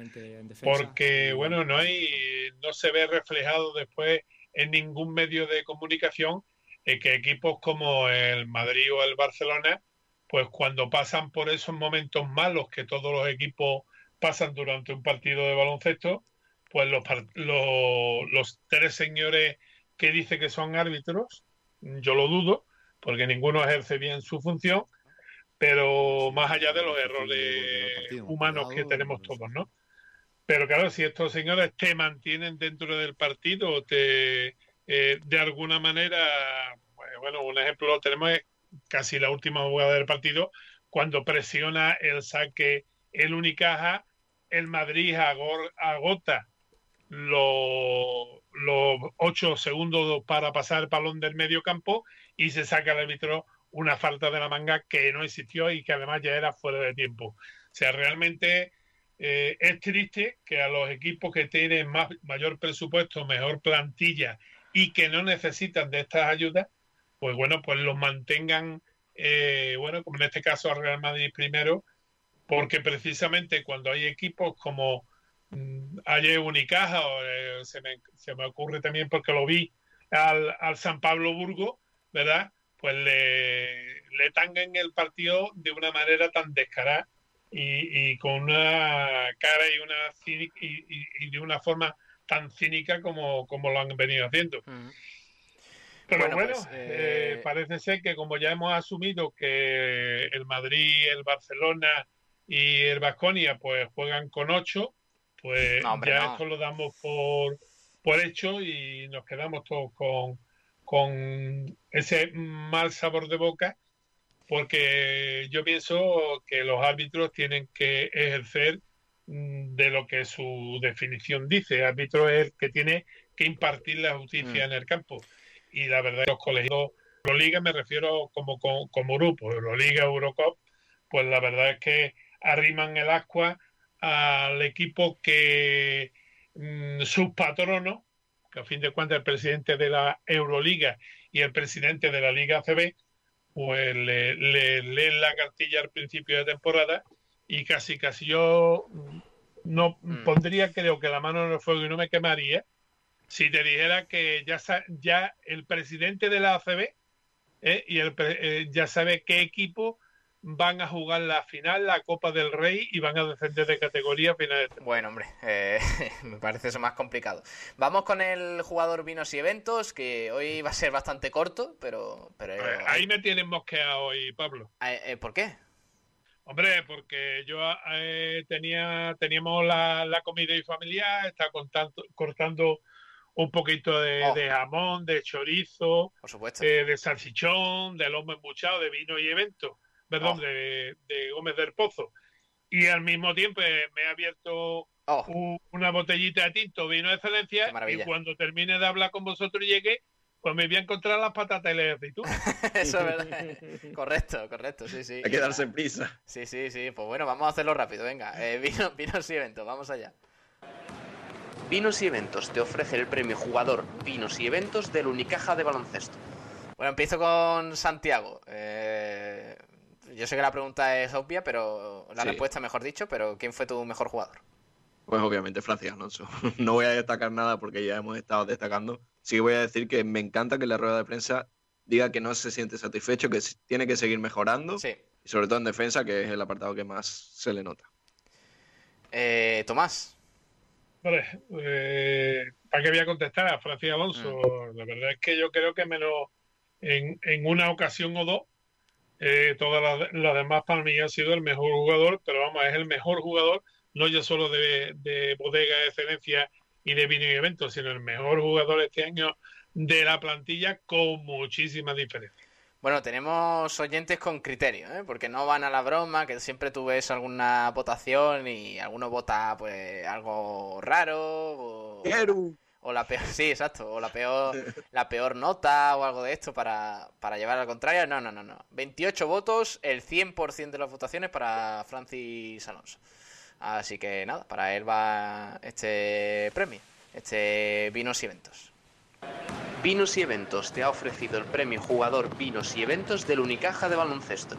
porque bueno, no hay, no se ve reflejado después en ningún medio de comunicación eh, que equipos como el Madrid o el Barcelona, pues cuando pasan por esos momentos malos que todos los equipos pasan durante un partido de baloncesto, pues los, los, los tres señores que dice que son árbitros, yo lo dudo, porque ninguno ejerce bien su función, pero más allá de los errores humanos que tenemos todos, ¿no? Pero claro, si estos señores te mantienen dentro del partido, te eh, de alguna manera, pues, bueno, un ejemplo lo tenemos casi la última jugada del partido, cuando presiona el saque el Unicaja, el Madrid agota los, ocho segundos para pasar el balón del medio campo y se saca al árbitro una falta de la manga que no existió y que además ya era fuera de tiempo. O sea, realmente eh, es triste que a los equipos que tienen más, mayor presupuesto, mejor plantilla y que no necesitan de estas ayudas, pues bueno, pues los mantengan, eh, bueno, como en este caso al Real Madrid primero, porque precisamente cuando hay equipos como mm, ayer Unicaja, o, eh, se, me, se, me, ocurre también porque lo vi al, al San Pablo Burgo, ¿verdad? Pues le, le tangan el partido de una manera tan descarada y, con una cara y una y, de una forma tan cínica como, como lo han venido haciendo. Pero bueno, pues, eh, eh, parece ser que como ya hemos asumido que el Madrid, el Barcelona y el Vasconia pues juegan con ocho, pues ya esto lo damos por, por hecho y nos quedamos todos con, con ese mal sabor de boca, porque yo pienso que los árbitros tienen que ejercer de lo que su definición dice. El árbitro es el que tiene que impartir la justicia mm. en el campo. Y la verdad, los colegios, Euroliga me refiero como, como, grupo, Euroliga, Eurocop, pues la verdad es que arriman el agua al equipo que mm, sus patronos a fin de cuentas el presidente de la Euroliga y el presidente de la Liga ACB, pues le, leen la cartilla al principio de temporada y casi casi yo no mm. pondría creo que la mano en el fuego y no me quemaría si te dijera que ya, ya el presidente de la ACB eh, y el, eh, ya sabe qué equipo van a jugar la final, la Copa del Rey y van a descender de categoría de Bueno, hombre, eh, me parece eso más complicado. Vamos con el jugador vinos y eventos, que hoy va a ser bastante corto, pero... pero ahí me tienen mosqueado hoy, Pablo. Eh, eh, ¿Por qué? Hombre, porque yo tenía teníamos la, comida y familiar, está cortando un poquito de, oh. de, jamón, de chorizo, Por supuesto. de salchichón, de lomo embuchado, de vino y eventos perdón, oh. de, Gómez del Pozo. Y al mismo tiempo eh, me ha abierto oh. una botellita de tinto, vino de excelencia, y cuando termine de hablar con vosotros y llegue, pues me voy a encontrar las patatas y las aceitunas. Eso es verdad. correcto, correcto, sí, sí. Hay que darse prisa. Sí, sí, sí. Pues bueno, vamos a hacerlo rápido, venga. Eh, vino, vinos y eventos, vamos allá. Vinos y Eventos te ofrece el premio jugador Vinos y Eventos del Unicaja de baloncesto. Bueno, empiezo con Santiago. Eh, yo sé que la pregunta es obvia, pero la respuesta, mejor dicho, pero ¿quién fue tu mejor jugador? Pues obviamente Francis Alonso. No voy a destacar nada porque ya hemos estado destacando. Sí voy a decir que me encanta que la rueda de prensa diga que no se siente satisfecho, que tiene que seguir mejorando. Sí. Y sobre todo en defensa, que es el apartado que más se le nota. Eh, Tomás. Vale, eh, ¿para qué voy a contestar a Francis Alonso? Mm. La verdad es que yo creo que menos en, en una ocasión o dos eh, todas las, demás para mí ha sido el mejor jugador, pero vamos, es el mejor jugador, no ya solo de, bodega de excelencia y de vino y eventos, sino el mejor jugador este año de la plantilla con muchísima diferencia. Bueno, tenemos oyentes con criterio, ¿eh? porque no van a la broma, que siempre tú ves alguna votación y alguno vota pues algo raro. O o la peor, sí, exacto, o la peor, la peor nota o algo de esto para, para llevar al contrario. No, no, no, no. 28 votos, el 100% de las votaciones para Francis Alonso. Así que nada, para él va este premio, este Vinos y Eventos. Vinos y Eventos te ha ofrecido el premio Jugador Vinos y Eventos del Unicaja de Baloncesto.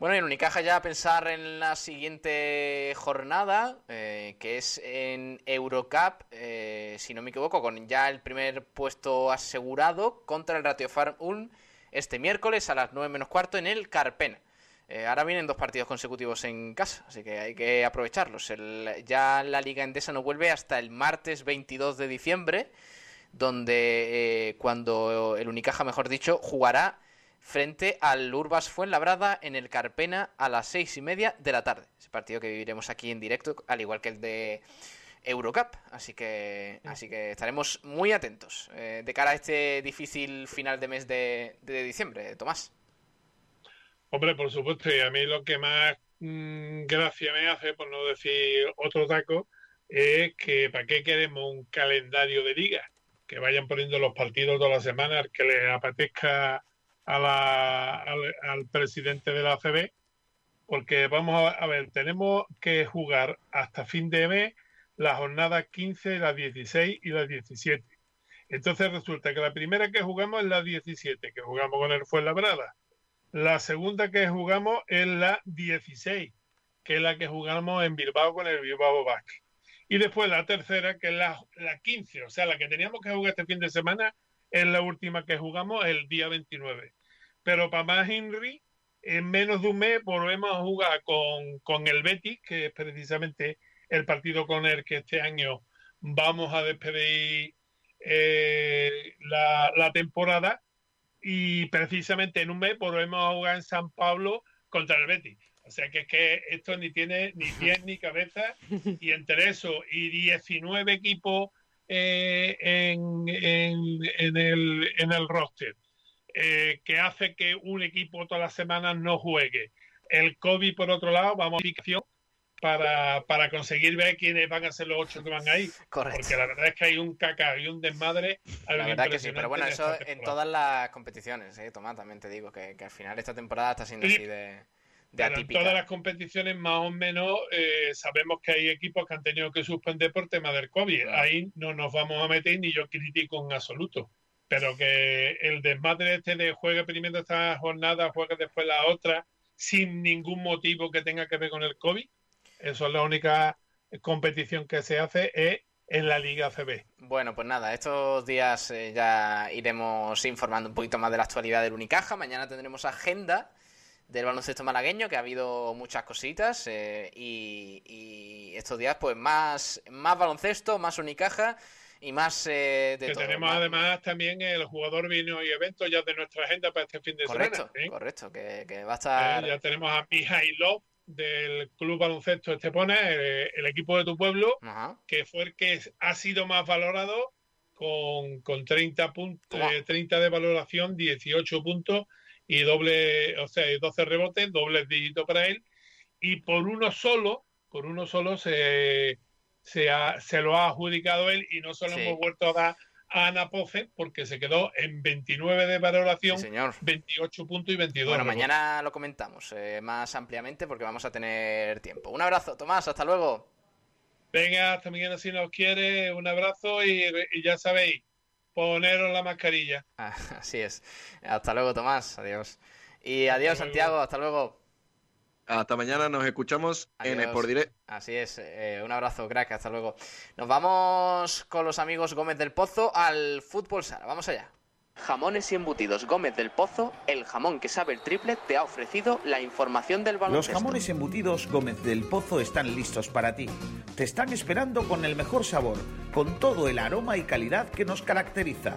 Bueno, y en Unicaja ya a pensar en la siguiente jornada, eh, que es en Eurocup, eh, si no me equivoco, con ya el primer puesto asegurado contra el Ratio Farm 1 este miércoles a las 9 menos cuarto en el Carpena. Eh, ahora vienen dos partidos consecutivos en casa, así que hay que aprovecharlos. ya la Liga Endesa no vuelve hasta el martes 22 de diciembre, donde cuando el Unicaja, mejor dicho, jugará frente al Urbas Fuenlabrada en el Carpena a las seis y media de la tarde. Ese partido que viviremos aquí en directo, al igual que el de Eurocup. Así que, así que estaremos muy atentos eh, de cara a este difícil final de mes de, diciembre, Tomás. Hombre, por supuesto, y a mí lo que más mm, gracia me hace, por no decir otro taco, es que ¿para qué queremos un calendario de liga? Que vayan poniendo los partidos todas las semanas, que les apetezca al, presidente de la ACB, porque vamos a, ver, tenemos que jugar hasta fin de mes las jornadas 15, las 16 y las 17. Entonces resulta que la primera que jugamos es la 17, que jugamos con el Fuenlabrada. La segunda que jugamos es la 16, que es la que jugamos en Bilbao con el Bilbao Basket. Y después la tercera, que es la, la 15, o sea, la que teníamos que jugar este fin de semana, es la última que jugamos el día 29. Pero para más Henry, en menos de un mes volvemos a jugar con, el Betis, que es precisamente el partido con el que este año vamos a despedir eh, la, temporada. Y precisamente en un mes volvemos a jugar en San Pablo contra el Betis. O sea que es que esto ni tiene ni pies ni cabeza. Y entre eso y 19 equipos eh, en, en, el, en el roster eh, que hace que un equipo todas las semanas no juegue. El COVID, por otro lado, vamos a para, para conseguir ver quiénes van a ser los ocho que van ahí. Correcto. Porque la verdad es que hay un caca y un desmadre. La verdad que sí, pero bueno, eso en todas las competiciones, ¿eh? Tomás, también te digo que, al final esta temporada está siendo así de, atípica. En todas las competiciones, más o menos, eh, sabemos que hay equipos que han tenido que suspender por tema del COVID. Ahí no nos vamos a meter ni yo critico en absoluto pero que el desmadre este de juegue primero esta jornada, juegue después la otra, sin ningún motivo que tenga que ver con el COVID, eso es la única competición que se hace es en la Liga CB. Bueno, pues nada, estos días eh, ya iremos informando un poquito más de la actualidad del Unicaja. Mañana tendremos agenda del baloncesto malagueño, que ha habido muchas cositas eh, y, estos días pues más, más baloncesto, más unicaja y más eh, de que tenemos además también el jugador vino y eventos ya de nuestra agenda para este fin de semana. ¿eh? Correcto, que, va a estar... ya tenemos a Mijailov del Club Baloncesto Estepona, el, equipo de tu pueblo, que fue el que ha sido más valorado con, con 30, puntos, 30 de valoración, 18 puntos y doble, o sea, 12 rebotes, doble dígito para él. Y por uno solo, por uno solo se, se, se lo ha adjudicado él y no se lo hemos vuelto a dar a Ana Poce porque se quedó en 29 de valoración, 28 puntos y 22. Bueno, mañana lo comentamos eh, más ampliamente porque vamos a tener tiempo. Un abrazo, Tomás, hasta luego. Venga, hasta mañana si nos quiere, un abrazo y, ya sabéis, poneros la mascarilla. Ah, así es. Hasta luego, Tomás. Adiós. Y adiós, Santiago. Hasta luego. Hasta mañana, nos escuchamos en el Por Direct. Así es, eh, un abrazo, crack, hasta luego. Nos vamos con los amigos Gómez del Pozo al fútbol sala. Vamos allá. Jamones y embutidos Gómez del Pozo, el jamón que sabe el triple, te ha ofrecido la información del baloncesto. Los jamones y embutidos Gómez del Pozo están listos para ti. Te están esperando con el mejor sabor, con todo el aroma y calidad que nos caracteriza.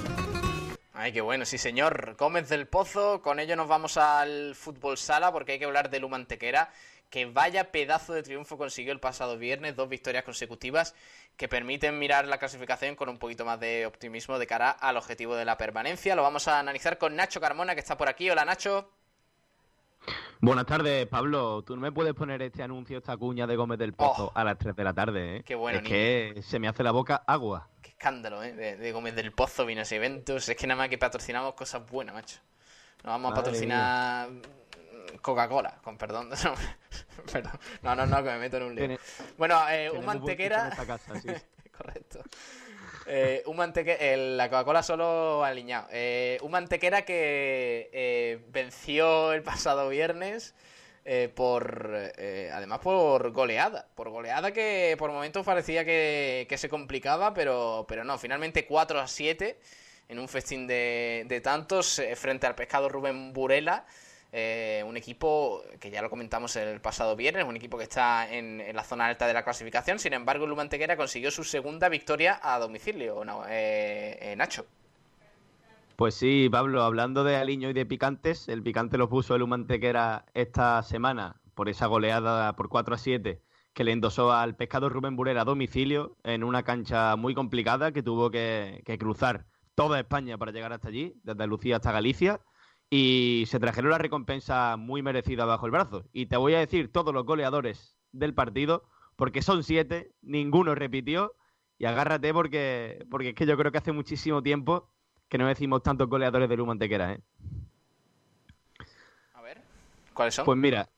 Ay, qué bueno, sí señor. Gómez del Pozo, con ello nos vamos al fútbol sala porque hay que hablar de Lumantequera, que vaya pedazo de triunfo consiguió el pasado viernes, dos victorias consecutivas que permiten mirar la clasificación con un poquito más de optimismo de cara al objetivo de la permanencia. Lo vamos a analizar con Nacho Carmona, que está por aquí. Hola Nacho. Buenas tardes, Pablo. Tú no me puedes poner este anuncio, esta cuña de Gómez del Pozo oh. a las 3 de la tarde, ¿eh? Qué bueno, Es que se me hace la boca agua escándalo, ¿eh? De, Gómez del Pozo, Vinos y Eventos. Es que nada más que patrocinamos cosas buenas, macho. Nos vamos a patrocinar Coca-Cola, con perdón. No, no, no, que me meto en un lío. Bueno, eh, un mantequera. Correcto. Eh, un mantequera. la Coca-Cola solo alineado. Eh, un mantequera que eh, venció el pasado viernes eh, por eh, además por goleada, por goleada que por momentos parecía que, se complicaba, pero, pero no, finalmente 4 a 7 en un festín de, tantos eh, frente al pescado Rubén Burela. Un equipo que ya lo comentamos el pasado viernes, un equipo que está en, la zona alta de la clasificación. Sin embargo, el Lumantequera consiguió su segunda victoria a domicilio, Nacho. Pues sí, Pablo, hablando de aliño y de picantes, el picante lo puso el Humantequera esta semana por esa goleada por 4 a 7 que le endosó al pescado Rubén Burera a domicilio en una cancha muy complicada que tuvo que, cruzar toda España para llegar hasta allí, desde Lucía hasta Galicia, y se trajeron la recompensa muy merecida bajo el brazo. Y te voy a decir todos los goleadores del partido, porque son siete, ninguno repitió, y agárrate porque, porque es que yo creo que hace muchísimo tiempo que no decimos tantos goleadores de Luma Antequera, ¿eh? A ver, ¿cuáles son? Pues mira,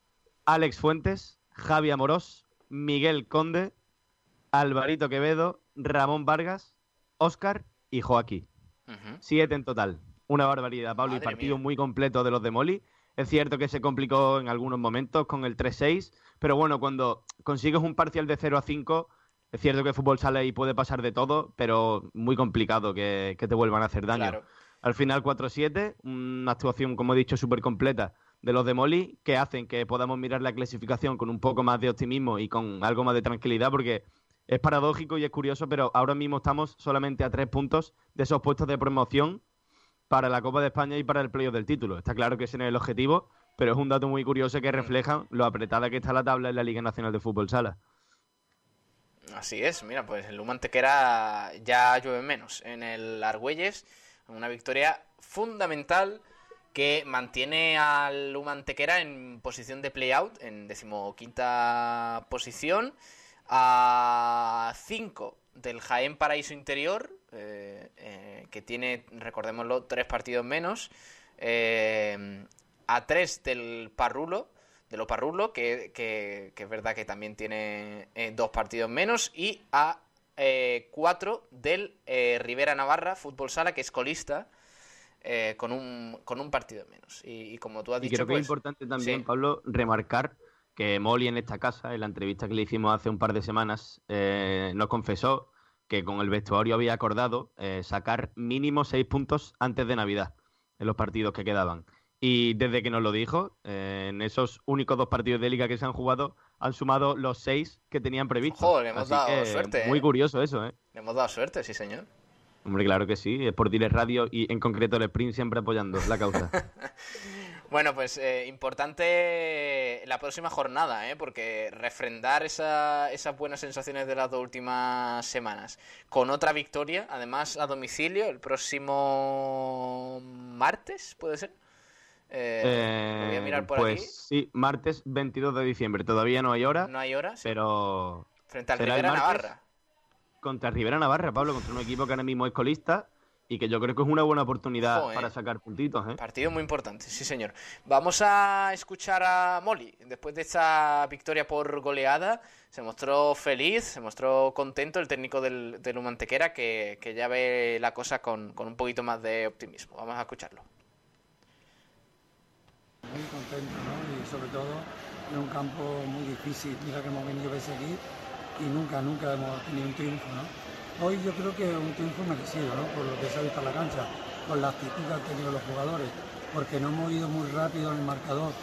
Alex Fuentes, Javi Amorós, Miguel Conde, Alvarito Quevedo, Ramón Vargas, Óscar y Joaquín. Siete en total. Una barbaridad, Pablo, y partido muy completo de los de Moli. Es cierto que se complicó en algunos momentos con el 3-6, pero bueno, cuando consigues un parcial de 0 a 5 es cierto que el fútbol sale y puede pasar de todo, pero muy complicado que, te vuelvan a hacer daño. Al final 4-7, una actuación, como he dicho, súper completa de los de Moli, que hacen que podamos mirar la clasificación con un poco más de optimismo y con algo más de tranquilidad, porque es paradójico y es curioso, pero ahora mismo estamos solamente a tres puntos de esos puestos de promoción para la Copa de España y para el playoff del título. Está claro que ese no es el objetivo, pero es un dato muy curioso que refleja lo apretada que está la tabla en la Liga Nacional de Fútbol Sala. Así es, mira, pues el Lumantequera ya llueve menos en el Argüelles, una victoria fundamental que mantiene al Lumantequera en posición de playout, en decimoquinta posición, a 5 del Jaén Paraíso Interior, eh, eh, que tiene, recordémoslo, tres partidos menos, eh, a 3 del Parrulo, de los Parrulo, que, es verdad que también tiene dos partidos menos, y a 4 del Rivera Navarra, Fútbol Sala, que es colista, con, un, con un partido menos. Y, como tú has dicho... Creo que es pues, importante también, Pablo, remarcar que Molly en esta casa, en la entrevista que le hicimos hace un par de semanas, nos confesó que con el vestuario había acordado eh, sacar mínimo seis puntos antes de Navidad en los partidos que quedaban. Y desde que nos lo dijo, eh, en esos únicos dos partidos de liga que se han jugado, han sumado los seis que tenían previsto. Joder, le hemos dado suerte. Muy ¿eh? curioso eso, ¿eh? Le hemos dado suerte, sí, señor. Hombre, claro que sí. Es por Diles Radio y en concreto el Sprint siempre apoyando la causa. Bueno, pues eh, importante la próxima jornada, ¿eh? porque refrendar esa, esas buenas sensaciones de las dos últimas semanas con otra victoria, además a domicilio, el próximo martes, ¿puede ser? Eh, voy a mirar por pues sí, martes 22 de diciembre. Todavía no hay hora. No hay hora, pero... Frente al Rivera Navarra. Contra Rivera Navarra, Pablo, contra un equipo que ahora mismo es colista y que yo creo que es una buena oportunidad para sacar puntitos. ¿eh? Partido muy importante, sí señor. Vamos a escuchar a Molly. Después de esta victoria por goleada, se mostró feliz, se mostró contento el técnico del, del Humantequera, que, que, ya ve la cosa con, con un poquito más de optimismo. Vamos a escucharlo. Muy contento, ¿no? Y sobre todo en un campo muy difícil. Mira que hemos venido a seguir y nunca, nunca hemos tenido un triunfo, ¿no? Hoy yo creo que un triunfo merecido, ¿no? por lo que se ha visto en la cancha, con la actitud que han tenido los jugadores, porque no hemos ido muy rápido en el marcador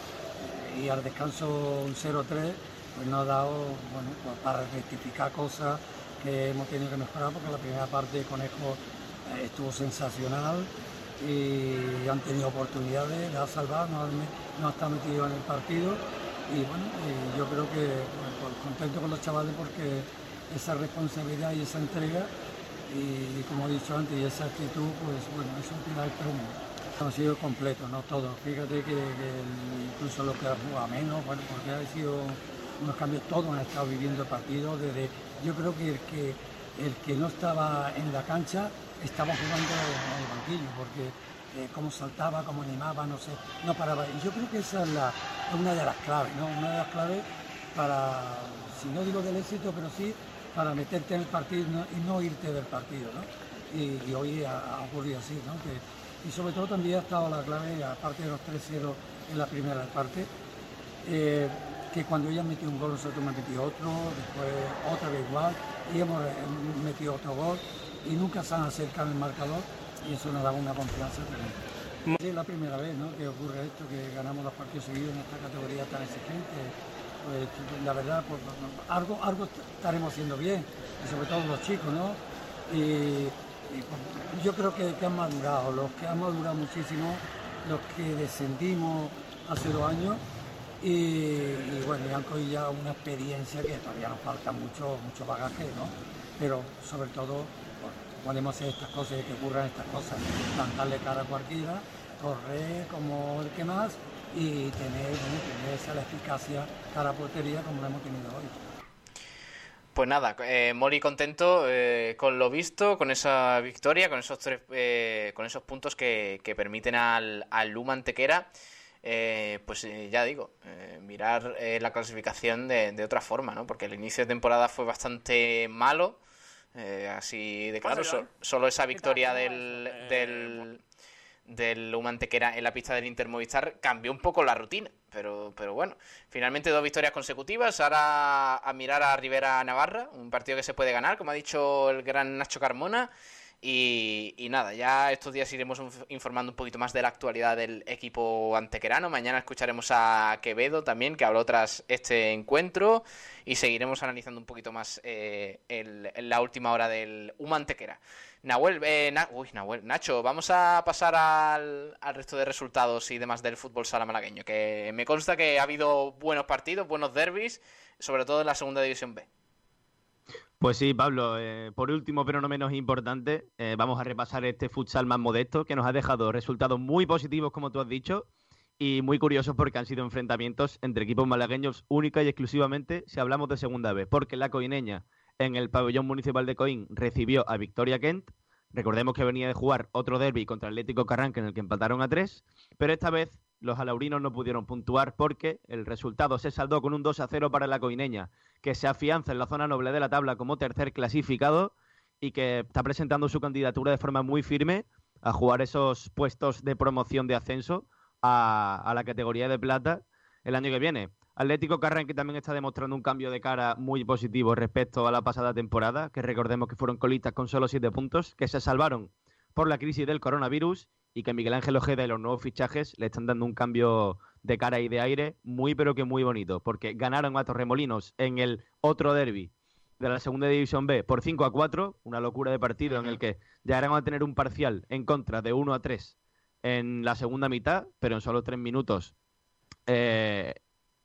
y al descanso un 0-3 pues nos ha dado pues para rectificar cosas que hemos tenido que mejorar, porque la primera parte Conejo eh, estuvo sensacional y han tenido oportunidades, la ha salvado, no, no ha estado metido en el partido y bueno, yo creo que pues, contento con los chavales porque esa responsabilidad y esa entrega y, como he dicho antes, y esa actitud, pues bueno, eso te da el premio. Ha sido completo, no todo. Fíjate que, incluso lo que ha jugado menos, bueno, porque ha sido unos cambios, todos han estado viviendo el partido desde, yo creo que el que el que no estaba en la cancha estaba jugando en el banquillo, porque eh, cómo saltaba, cómo animaba, no sé, no paraba. Y yo creo que esa es la, una de las claves, ¿no? Una de las claves para, si no digo del éxito, pero sí para meterte en el partido y no irte del partido. ¿no? Y, hoy ha, ocurrido así. ¿no? y sobre todo también ha estado la clave, aparte de los 3-0 en la primera parte, eh, que cuando ella metió un gol, nosotros hemos metido otro, después otra vez igual, y hemos eh, metido otro gol, y nunca se han acercado el marcador, y eso nos da una confianza tremenda. Es la primera vez ¿no? que ocurre esto, que ganamos los partidos seguidos en esta categoría tan exigente pues la verdad, pues, algo, algo estaremos haciendo bien, y sobre todo los chicos, ¿no? Y, pues, yo creo que, han madurado, los que han madurado muchísimo, los que descendimos hace dos años, y, bueno, y han cogido ya una experiencia que todavía nos falta mucho, mucho bagaje, ¿no? Pero sobre todo, podemos hacer estas cosas y que ocurran estas cosas, plantarle cara a cualquiera, correr como el que más, y tener, esa la eficacia cara portería como la hemos tenido hoy. Pues nada, eh, Mori contento eh, con lo visto, con esa victoria, con esos tres, eh, con esos puntos que, que permiten al, al Luma Antequera, eh, pues ya digo, mirar la clasificación de, de, otra forma, ¿no? Porque el inicio de temporada fue bastante malo, así de claro, solo esa victoria del, del del Humantequera en la pista del Inter Movistar cambió un poco la rutina. Pero, pero bueno, finalmente dos victorias consecutivas. Ahora a mirar a Rivera Navarra, un partido que se puede ganar, como ha dicho el gran Nacho Carmona. Y, y, nada, ya estos días iremos informando un poquito más de la actualidad del equipo antequerano. Mañana escucharemos a Quevedo también, que habló tras este encuentro. Y seguiremos analizando un poquito más eh, la última hora del Humantequera. Nahuel, eh, uy, Nahuel, Nacho, vamos a pasar al, resto de resultados y demás del fútbol sala malagueño, que me consta que ha habido buenos partidos, buenos derbis, sobre todo en la segunda división B. Pues sí, Pablo, eh, por último, pero no menos importante, eh, vamos a repasar este futsal más modesto que nos ha dejado resultados muy positivos, como tú has dicho, y muy curiosos porque han sido enfrentamientos entre equipos malagueños única y exclusivamente si hablamos de segunda vez, porque la coineña en el pabellón municipal de Coín recibió a Victoria Kent. Recordemos que venía de jugar otro derby contra Atlético Carranque en el que empataron a tres, pero esta vez los alaurinos no pudieron puntuar porque el resultado se saldó con un 2 a 0 para la coineña, que se afianza en la zona noble de la tabla como tercer clasificado y que está presentando su candidatura de forma muy firme a jugar esos puestos de promoción de ascenso a, a la categoría de plata el año que viene. Atlético Carran que también está demostrando un cambio de cara muy positivo respecto a la pasada temporada, que recordemos que fueron colitas con solo siete puntos, que se salvaron por la crisis del coronavirus y que Miguel Ángel Ojeda y los nuevos fichajes le están dando un cambio de cara y de aire muy pero que muy bonito, porque ganaron a Torremolinos en el otro derby de la segunda división B por 5 a 4, una locura de partido en el que llegaron a tener un parcial en contra de 1 a 3 en la segunda mitad, pero en solo tres minutos eh,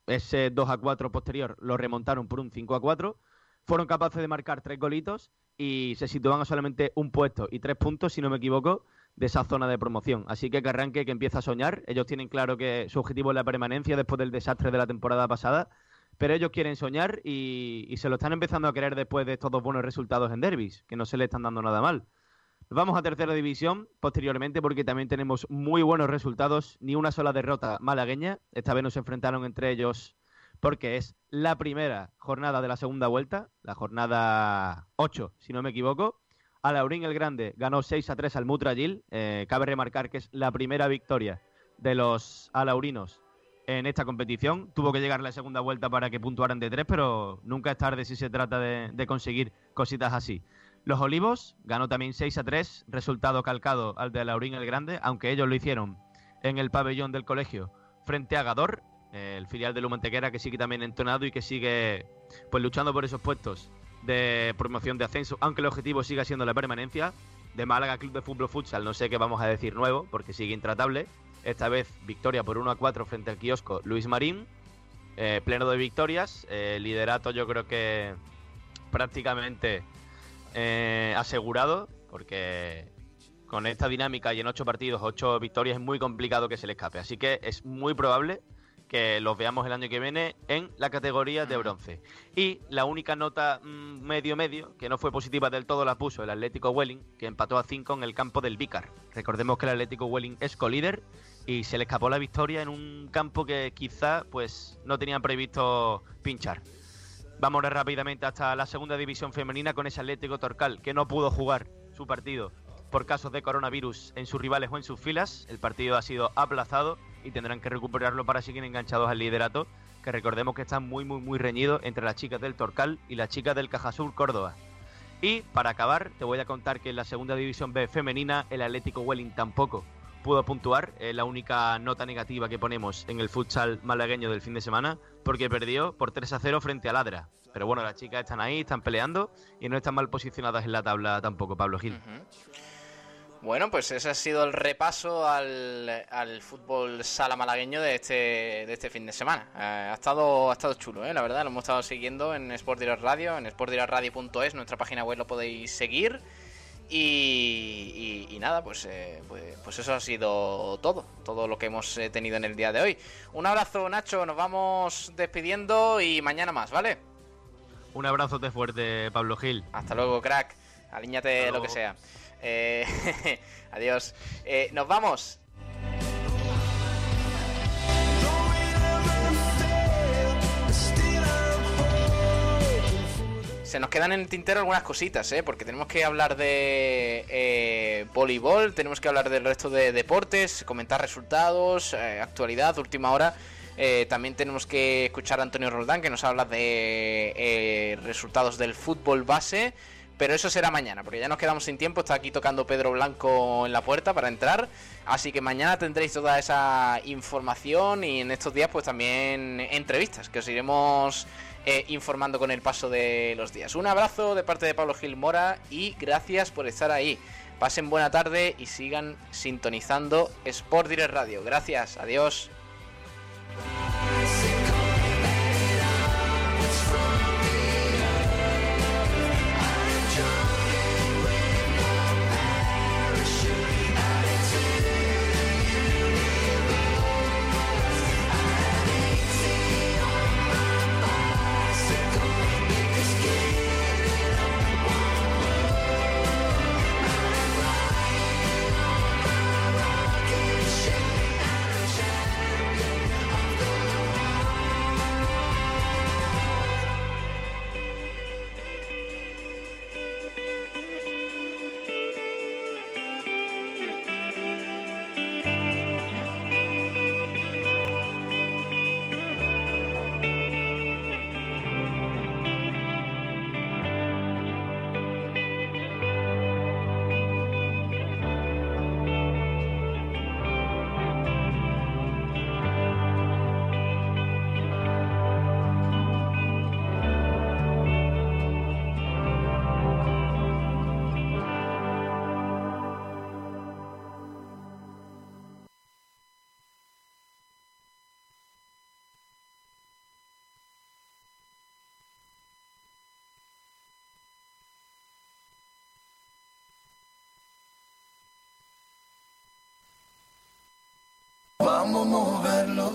ese 2 a 4 posterior lo remontaron por un 5 a 4. Fueron capaces de marcar tres golitos y se situaban a solamente un puesto y tres puntos, si no me equivoco, de esa zona de promoción. Así que que arranque, que empieza a soñar. Ellos tienen claro que su objetivo es la permanencia después del desastre de la temporada pasada, pero ellos quieren soñar y, y se lo están empezando a querer después de estos dos buenos resultados en derbis, que no se le están dando nada mal. Vamos a tercera división posteriormente porque también tenemos muy buenos resultados, ni una sola derrota malagueña. Esta vez nos enfrentaron entre ellos porque es la primera jornada de la segunda vuelta, la jornada 8, si no me equivoco. Alaurín el Grande ganó 6 a 3 al Mutragil. Eh, cabe remarcar que es la primera victoria de los alaurinos en esta competición. Tuvo que llegar la segunda vuelta para que puntuaran de tres, pero nunca es tarde si se trata de conseguir cositas así. Los Olivos ganó también 6 a 3, resultado calcado al de Laurín el Grande, aunque ellos lo hicieron en el pabellón del colegio frente a Gador, el filial de Lumantequera que sigue también entonado y que sigue pues luchando por esos puestos de promoción de ascenso, aunque el objetivo siga siendo la permanencia. De Málaga Club de Fútbol Futsal, no sé qué vamos a decir nuevo, porque sigue intratable. Esta vez victoria por 1 a 4 frente al kiosco Luis Marín. Eh, pleno de victorias. Liderato yo creo que prácticamente eh, asegurado, porque con esta dinámica y en ocho partidos, ocho victorias, es muy complicado que se le escape. Así que es muy probable que los veamos el año que viene en la categoría de bronce. Y la única nota medio-medio, mm, que no fue positiva del todo, la puso el Atlético Welling, que empató a 5 en el campo del Vícar. Recordemos que el Atlético Welling es colíder y se le escapó la victoria en un campo que quizá pues no tenían previsto pinchar. Vamos rápidamente hasta la segunda división femenina con ese Atlético Torcal que no pudo jugar su partido por casos de coronavirus en sus rivales o en sus filas. El partido ha sido aplazado y tendrán que recuperarlo para seguir enganchados al liderato, que recordemos que está muy, muy, muy reñido entre las chicas del Torcal y las chicas del Cajasur Córdoba. Y para acabar, te voy a contar que en la segunda división B femenina el Atlético Welling tampoco pudo puntuar, es la única nota negativa que ponemos en el futsal malagueño del fin de semana, porque perdió por 3 a 0 frente a Ladra. Pero bueno, las chicas están ahí, están peleando y no están mal posicionadas en la tabla tampoco, Pablo Gil. Bueno, pues ese ha sido el repaso al, al, fútbol sala malagueño de este, de este fin de semana. Eh, ha, estado, ha estado chulo, ¿eh? la verdad, lo hemos estado siguiendo en Sport Radio, en sportdirectradio.es, nuestra página web lo podéis seguir. Y, nada, pues, eh, pues, pues, eso ha sido todo, todo lo que hemos eh, tenido en el día de hoy. Un abrazo, Nacho, nos vamos despidiendo y mañana más, ¿vale? Un abrazo de fuerte, Pablo Gil. Hasta luego, crack. Alíñate lo que sea. Eh, adiós. nos vamos. Se nos quedan en el tintero algunas cositas, ¿eh? porque tenemos que hablar de eh, voleibol, tenemos que hablar del resto de deportes, comentar resultados, eh, actualidad, última hora. Eh, también tenemos que escuchar a Antonio Roldán que nos habla de resultados del fútbol base. Pero eso será mañana, porque ya nos quedamos sin tiempo. Está aquí tocando Pedro Blanco en la puerta para entrar. Así que mañana tendréis toda esa información y en estos días pues también entrevistas que os iremos eh, informando con el paso de los días. Un abrazo de parte de Pablo Gil Mora y gracias por estar ahí. Pasen buena tarde y sigan sintonizando Sport Direct Radio. Gracias, adiós.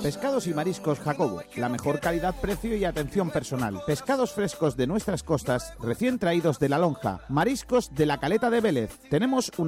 Pescados y mariscos Jacobo, la mejor calidad, precio y atención personal. Pescados frescos de nuestras costas, recién traídos de la lonja. Mariscos de la caleta de Vélez. Tenemos una